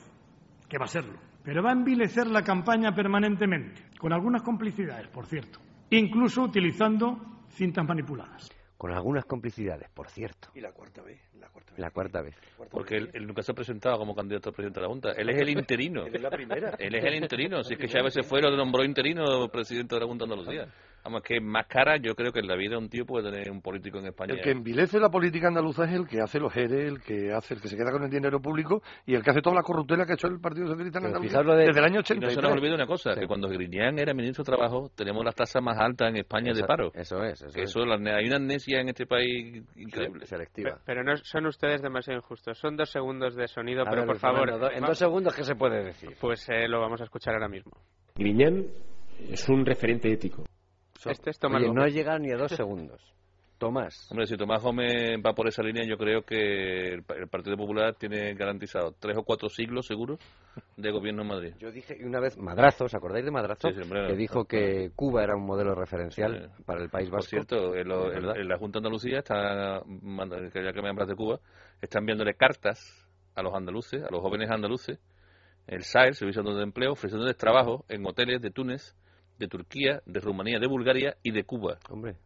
que va a serlo. Pero va a envilecer la campaña permanentemente, con algunas complicidades, por cierto incluso utilizando cintas manipuladas. Con algunas complicidades, por cierto. Y la cuarta vez. La cuarta vez. Porque él, nunca se ha presentado como candidato a presidente de la Junta. Él es el interino. él es la primera. Él es el interino. Si es que Chávez se fue, lo nombró interino presidente de la Junta de Andalucía. Vamos, que más cara yo creo que en la vida un tío puede tener un político en España. El que envilece la política andaluza es el que hace los ERE, el que hace el que se queda con el dinero público y el que hace toda la corruptela que ha hecho el Partido Socialista en Andalucía desde el año 80. no se nos olvide una cosa, que cuando Griñán era ministro de Trabajo tenemos las tasas más altas en España de paro. Eso es. Eso, eso hay una amnesia en este país increíble. Selectiva. Pero, no son ustedes demasiado injustos. Son dos segundos de sonido, pero por favor... en dos segundos, ¿qué se puede decir? Pues eh, lo vamos a escuchar ahora mismo. Griñán es un referente ético este es Tomás no ha llegado ni a dos segundos. Tomás. Hombre, si Tomás Gómez va por esa línea, yo creo que el, Partido Popular tiene garantizado tres o cuatro siglos seguro de gobierno en Madrid. Yo dije una vez, Madrazo, ¿os acordáis de Madrazo? que dijo que Cuba era un modelo referencial para el País Vasco. Por cierto, en, la Junta de Andalucía, está, ya que me hablas de Cuba, están enviándole cartas a los andaluces, a los jóvenes andaluces, el SAER, Servicio de Empleo, ofreciéndoles trabajo en hoteles de Túnez, de Turquía, de Rumanía, de Bulgaria y de Cuba. Hombre.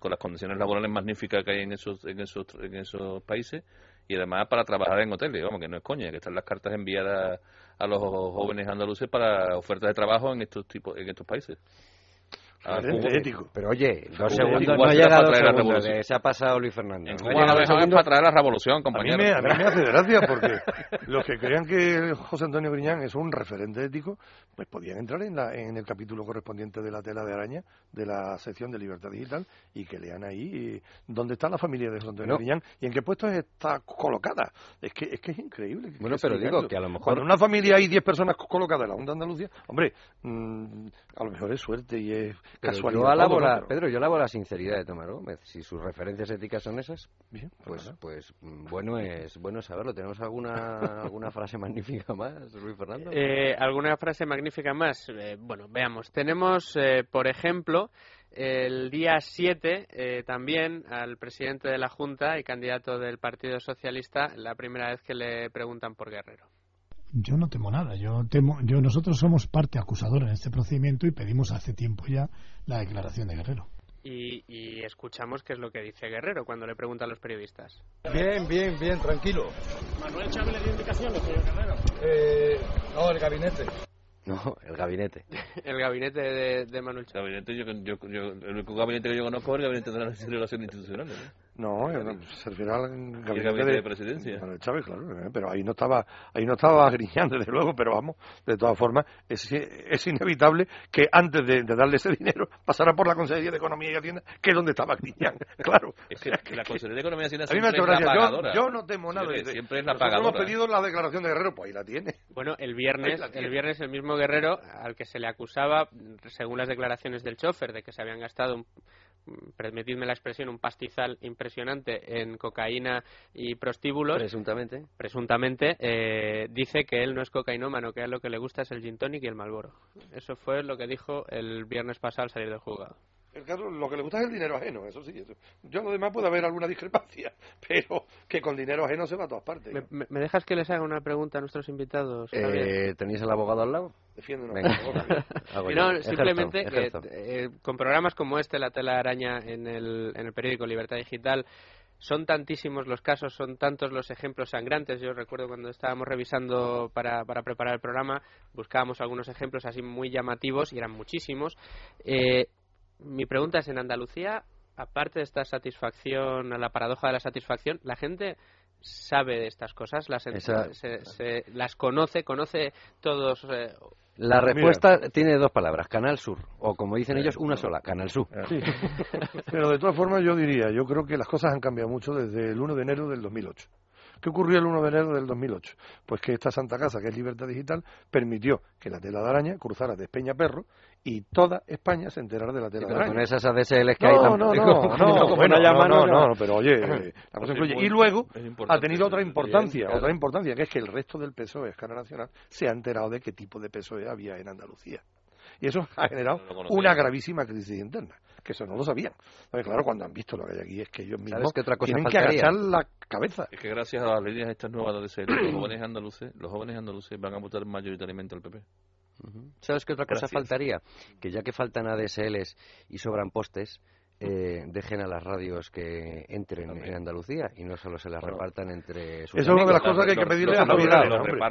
Con las condiciones laborales magníficas que hay en esos, en esos, en esos países y además para trabajar en hoteles, vamos, que no es coña, que están las cartas enviadas a los jóvenes andaluces para ofertas de trabajo en estos tipos, en estos países. Ah, ético. Pero oye, dos segundos no llega dos segundos, se ha pasado Luis Fernando. En Cuba no para traer la revolución, compañero. A mí, me, a mí me hace gracia porque los que crean que José Antonio Griñán es un referente ético, pues podían entrar en, la, en el capítulo correspondiente de la tela de araña de la sección de Libertad Digital y que lean ahí dónde está la familia de José Antonio Griñán y en qué puestos está colocada. Es que es, que es increíble. Bueno, pero digo que a lo mejor... Cuando en una familia hay 10 personas colocadas en la Junta de Andalucía, hombre, mm, a lo mejor es suerte y es yo alabo la, Pedro, yo alabo la sinceridad de Tomás Gómez. Si sus referencias éticas son esas, Bien, pues, pues, mm, bueno es bueno saberlo. ¿Tenemos alguna alguna frase magnífica más, Luis Fernando? Eh, ¿Alguna frase magnífica más? Eh, bueno, veamos. Tenemos, eh, por ejemplo, el día 7 eh, también al presidente de la Junta y candidato del Partido Socialista la primera vez que le preguntan por Guerrero. Yo no temo nada. Yo temo, yo nosotros somos parte acusadora en este procedimiento y pedimos hace tiempo ya la declaración de Guerrero. Y, y escuchamos qué es lo que dice Guerrero cuando le pregunta a los periodistas. Bien, bien, bien, tranquilo. ¿Manuel Chávez le dio indicaciones, señor Guerrero? Eh, no, el gabinete. No, el gabinete. el gabinete de, de Manuel Chávez. Gabinete, yo, yo, yo, el único gabinete que yo conozco es el gabinete de las relaciones institucionales. No, se refiere al gabinete, gabinete de, presidencia. Chávez, claro, eh, pero ahí no estaba, ahí no estaba Griñán, desde luego, pero vamos, de todas formas, es, es inevitable que antes de, de, darle ese dinero pasara por la Consejería de Economía y Hacienda, que es donde estaba Griñán, claro. Es que, que la Consejería de Economía y Hacienda a mí me siempre es la pagadora. Yo, yo, no temo nada. Siempre, de, siempre es la Nosotros pagadora. hemos pedido la declaración de Guerrero, pues ahí la tiene. Bueno, el viernes, el viernes el mismo Guerrero, al que se le acusaba, según las declaraciones del chofer, de que se habían gastado un permitidme la expresión, un pastizal impresionante en cocaína y prostíbulos. Presuntamente. Presuntamente, eh, dice que él no es cocainómano, que a él lo que le gusta es el gin tonic y el Malboro. Eso fue lo que dijo el viernes pasado al salir del juzgado. El caso, lo que le gusta es el dinero ajeno, eso sí. Eso. Yo lo demás puede haber alguna discrepancia, pero que con dinero ajeno se va a todas partes. ¿Me, me, me dejas que les haga una pregunta a nuestros invitados? Eh, ¿Tenéis al abogado al lado? Defiéndonos. no, simplemente ejerzo, que eh, con programas como este, La tela araña en el, en el periódico Libertad Digital, son tantísimos los casos, son tantos los ejemplos sangrantes. Yo recuerdo cuando estábamos revisando para, para preparar el programa, buscábamos algunos ejemplos así muy llamativos y eran muchísimos. Eh, mi pregunta es, en Andalucía, aparte de esta satisfacción, la paradoja de la satisfacción, la gente sabe de estas cosas, las, Esa... se, se, las conoce, conoce todos. Eh, la respuesta Mira. tiene dos palabras, Canal Sur, o como dicen ellos, una sola, Canal Sur. Sí. Pero de todas formas yo diría, yo creo que las cosas han cambiado mucho desde el 1 de enero del 2008. ¿Qué ocurrió el 1 de enero del 2008? Pues que esta Santa Casa, que es Libertad Digital, permitió que la tela de araña cruzara de Peña Perro y toda España se enterara de la tela sí, de araña. con esas ADSL que no, hay no, no, no, no, bueno, no, no, no, no, pero oye, la cosa influye. Y luego ha tenido otra importancia, claro. otra importancia, que es que el resto del PSOE, escala nacional, se ha enterado de qué tipo de PSOE había en Andalucía. Y eso ha generado una gravísima crisis interna, que eso no lo sabían. Porque claro, cuando han visto lo que hay aquí es que ellos mismos que otra cosa tienen faltaría? que agachar la cabeza. Es que gracias a las líneas estas nuevas de los jóvenes andaluces, los jóvenes andaluces van a votar mayoritariamente al PP. Uh -huh. ¿Sabes qué otra cosa Gracias. faltaría? Que ya que faltan ADSLs y sobran postes, eh, dejen a las radios que entren en Andalucía y no solo se las Bueno, repartan entre sus Eso es una de las cosas que hay que pedirle a Navidad.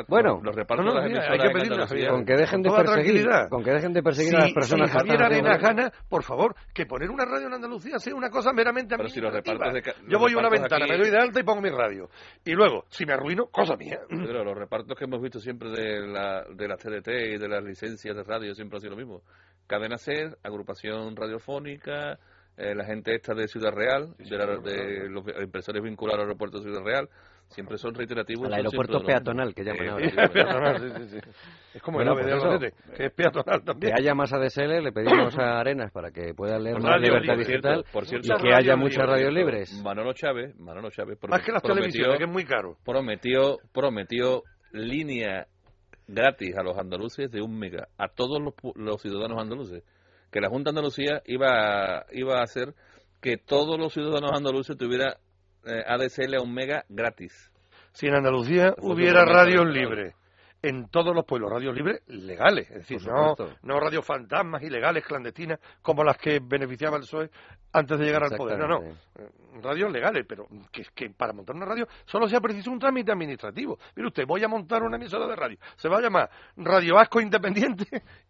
Bueno, los repartos no, no, de las mira, hay que pedirle con que dejen de perseguir, tranquilidad. con que dejen de perseguir a las personas si que Javier Arenas gana, por favor, que poner una radio en Andalucía sea una cosa meramente Pero si los administrativa. repartos de ca- Yo voy a una ventana, aquí- me doy de alta y pongo mi radio. Y luego, si me arruino, cosa mía. Pero los repartos que hemos visto siempre de la, de las TDT y de las licencias de radio siempre ha sido lo mismo. Cadena Ser, agrupación radiofónica, eh, la gente esta de Ciudad Real, de, la- de los empresarios vinculados al aeropuerto de Ciudad Real, siempre son reiterativos. Al aeropuerto peatonal, que llaman Eh, ahora. sí, peatonal, sí, sí, sí. Es como Bueno, el ave de pues eso. Albacete, que es peatonal Que también. haya más ADSL, le pedimos a Arenas para que pueda leer Por más libertad por cierto, digital por cierto, y que haya muchas radios libres. Manolo Chávez, Manolo Chávez Más que las televisiones, que es muy caro. prometió, prometió línea gratis a los andaluces de un mega, a todos los, pu- los ciudadanos andaluces. Que la Junta de Andalucía iba a, iba a hacer que todos los ciudadanos andaluces tuvieran eh, ADSL a un mega gratis. Si en Andalucía hubiera radios libres, en todos los pueblos, radios libres legales, es decir, no, no radios fantasmas, ilegales, clandestinas, como las que beneficiaba el PSOE antes de llegar al poder. No, no, radios legales, pero que, que para montar una radio solo sea preciso un trámite administrativo. Mire usted, voy a montar una emisora de radio, se va a llamar Radio Vasco Independiente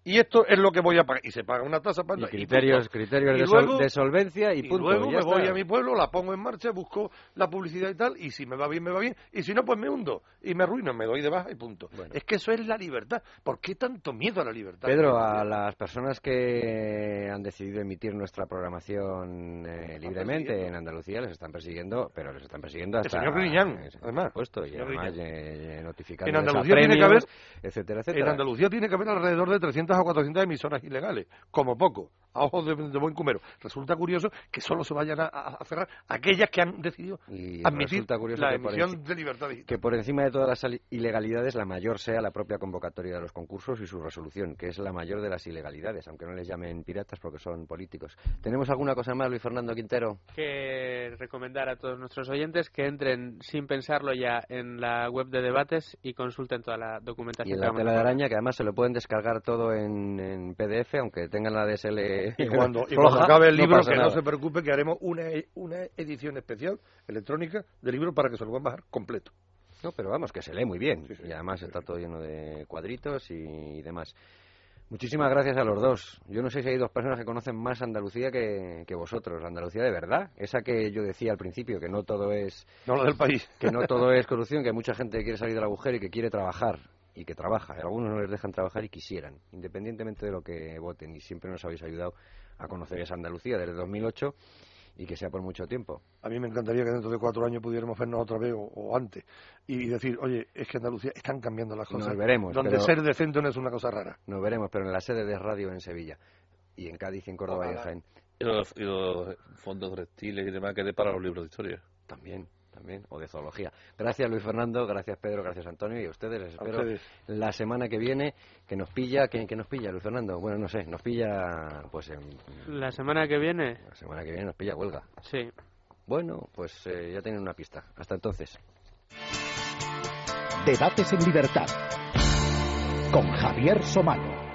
y esto es lo que voy a pagar. Y se paga una tasa para Y y criterios, criterios Y de, sol- luego- de solvencia y, y punto. luego ya me voy a mi pueblo, la pongo en marcha, busco la publicidad y tal, y si me va bien, me va bien, y si no, pues me hundo y me arruino, me doy de baja y punto. Bueno. Es que eso es la libertad. ¿Por qué tanto miedo a la libertad? Pedro, a las personas que han decidido emitir nuestra programación eh, libremente en Andalucía les están persiguiendo, pero les están persiguiendo hasta... señor Griñán, eh, además. supuesto, y además eh, eh, notificando En Andalucía tiene que haber- etcétera, En etcétera. Andalucía tiene que haber alrededor de 300 o 400 emisoras ilegales, como poco. A ojos de, buen cumero. Resulta curioso que solo se vayan a, cerrar aquellas que han decidido admitir la emisión de libertad digital. Que por encima de todas las ilegalidades, la mayor sea la propia convocatoria de los concursos y su resolución, que es la mayor de las ilegalidades, aunque no les llamen piratas porque son políticos. ¿Tenemos alguna cosa más, Luis Fernando Quintero? Que recomendar a todos nuestros oyentes que entren sin pensarlo ya en la web de debates y consulten toda la documentación. Y en la tela de araña, que además se lo pueden descargar todo en, PDF, aunque tengan la DSL. Y cuando, y cuando acabe el libro, que no se preocupe, que haremos una, una edición especial electrónica del libro para que se lo puedan bajar completo. No, pero vamos, que se lee muy bien. y además está todo lleno de cuadritos y demás. Muchísimas gracias a los dos. Yo no sé si hay dos personas que conocen más Andalucía que, vosotros. Andalucía de verdad. Esa que yo decía al principio, que no todo es... No lo del país. Que no todo es corrupción, que mucha gente quiere salir del agujero y que quiere trabajar. Y que trabaja. algunos no les dejan trabajar y quisieran, independientemente de lo que voten. Y siempre nos habéis ayudado a conocer esa Andalucía desde 2008 y que sea por mucho tiempo. A mí me encantaría que dentro de cuatro años pudiéramos vernos otra vez o, antes y decir, oye, es que Andalucía están cambiando las cosas. Nos veremos. Donde ser decente no es una cosa rara. Nos veremos, pero en la sede de radio en Sevilla y en Cádiz, en Córdoba y en Jaén. Y los, y los fondos reptiles y demás que dé para los libros de historia. También también, o de zoología. Gracias Luis Fernando, gracias Pedro, gracias Antonio y a ustedes les espero la semana que viene que nos pilla, que, nos pilla Luis Fernando, bueno no sé, nos pilla pues en, la semana que viene. La semana que viene nos pilla huelga. Sí. Bueno, pues eh, ya tienen una pista. Hasta entonces. Debates en libertad con Javier Somano.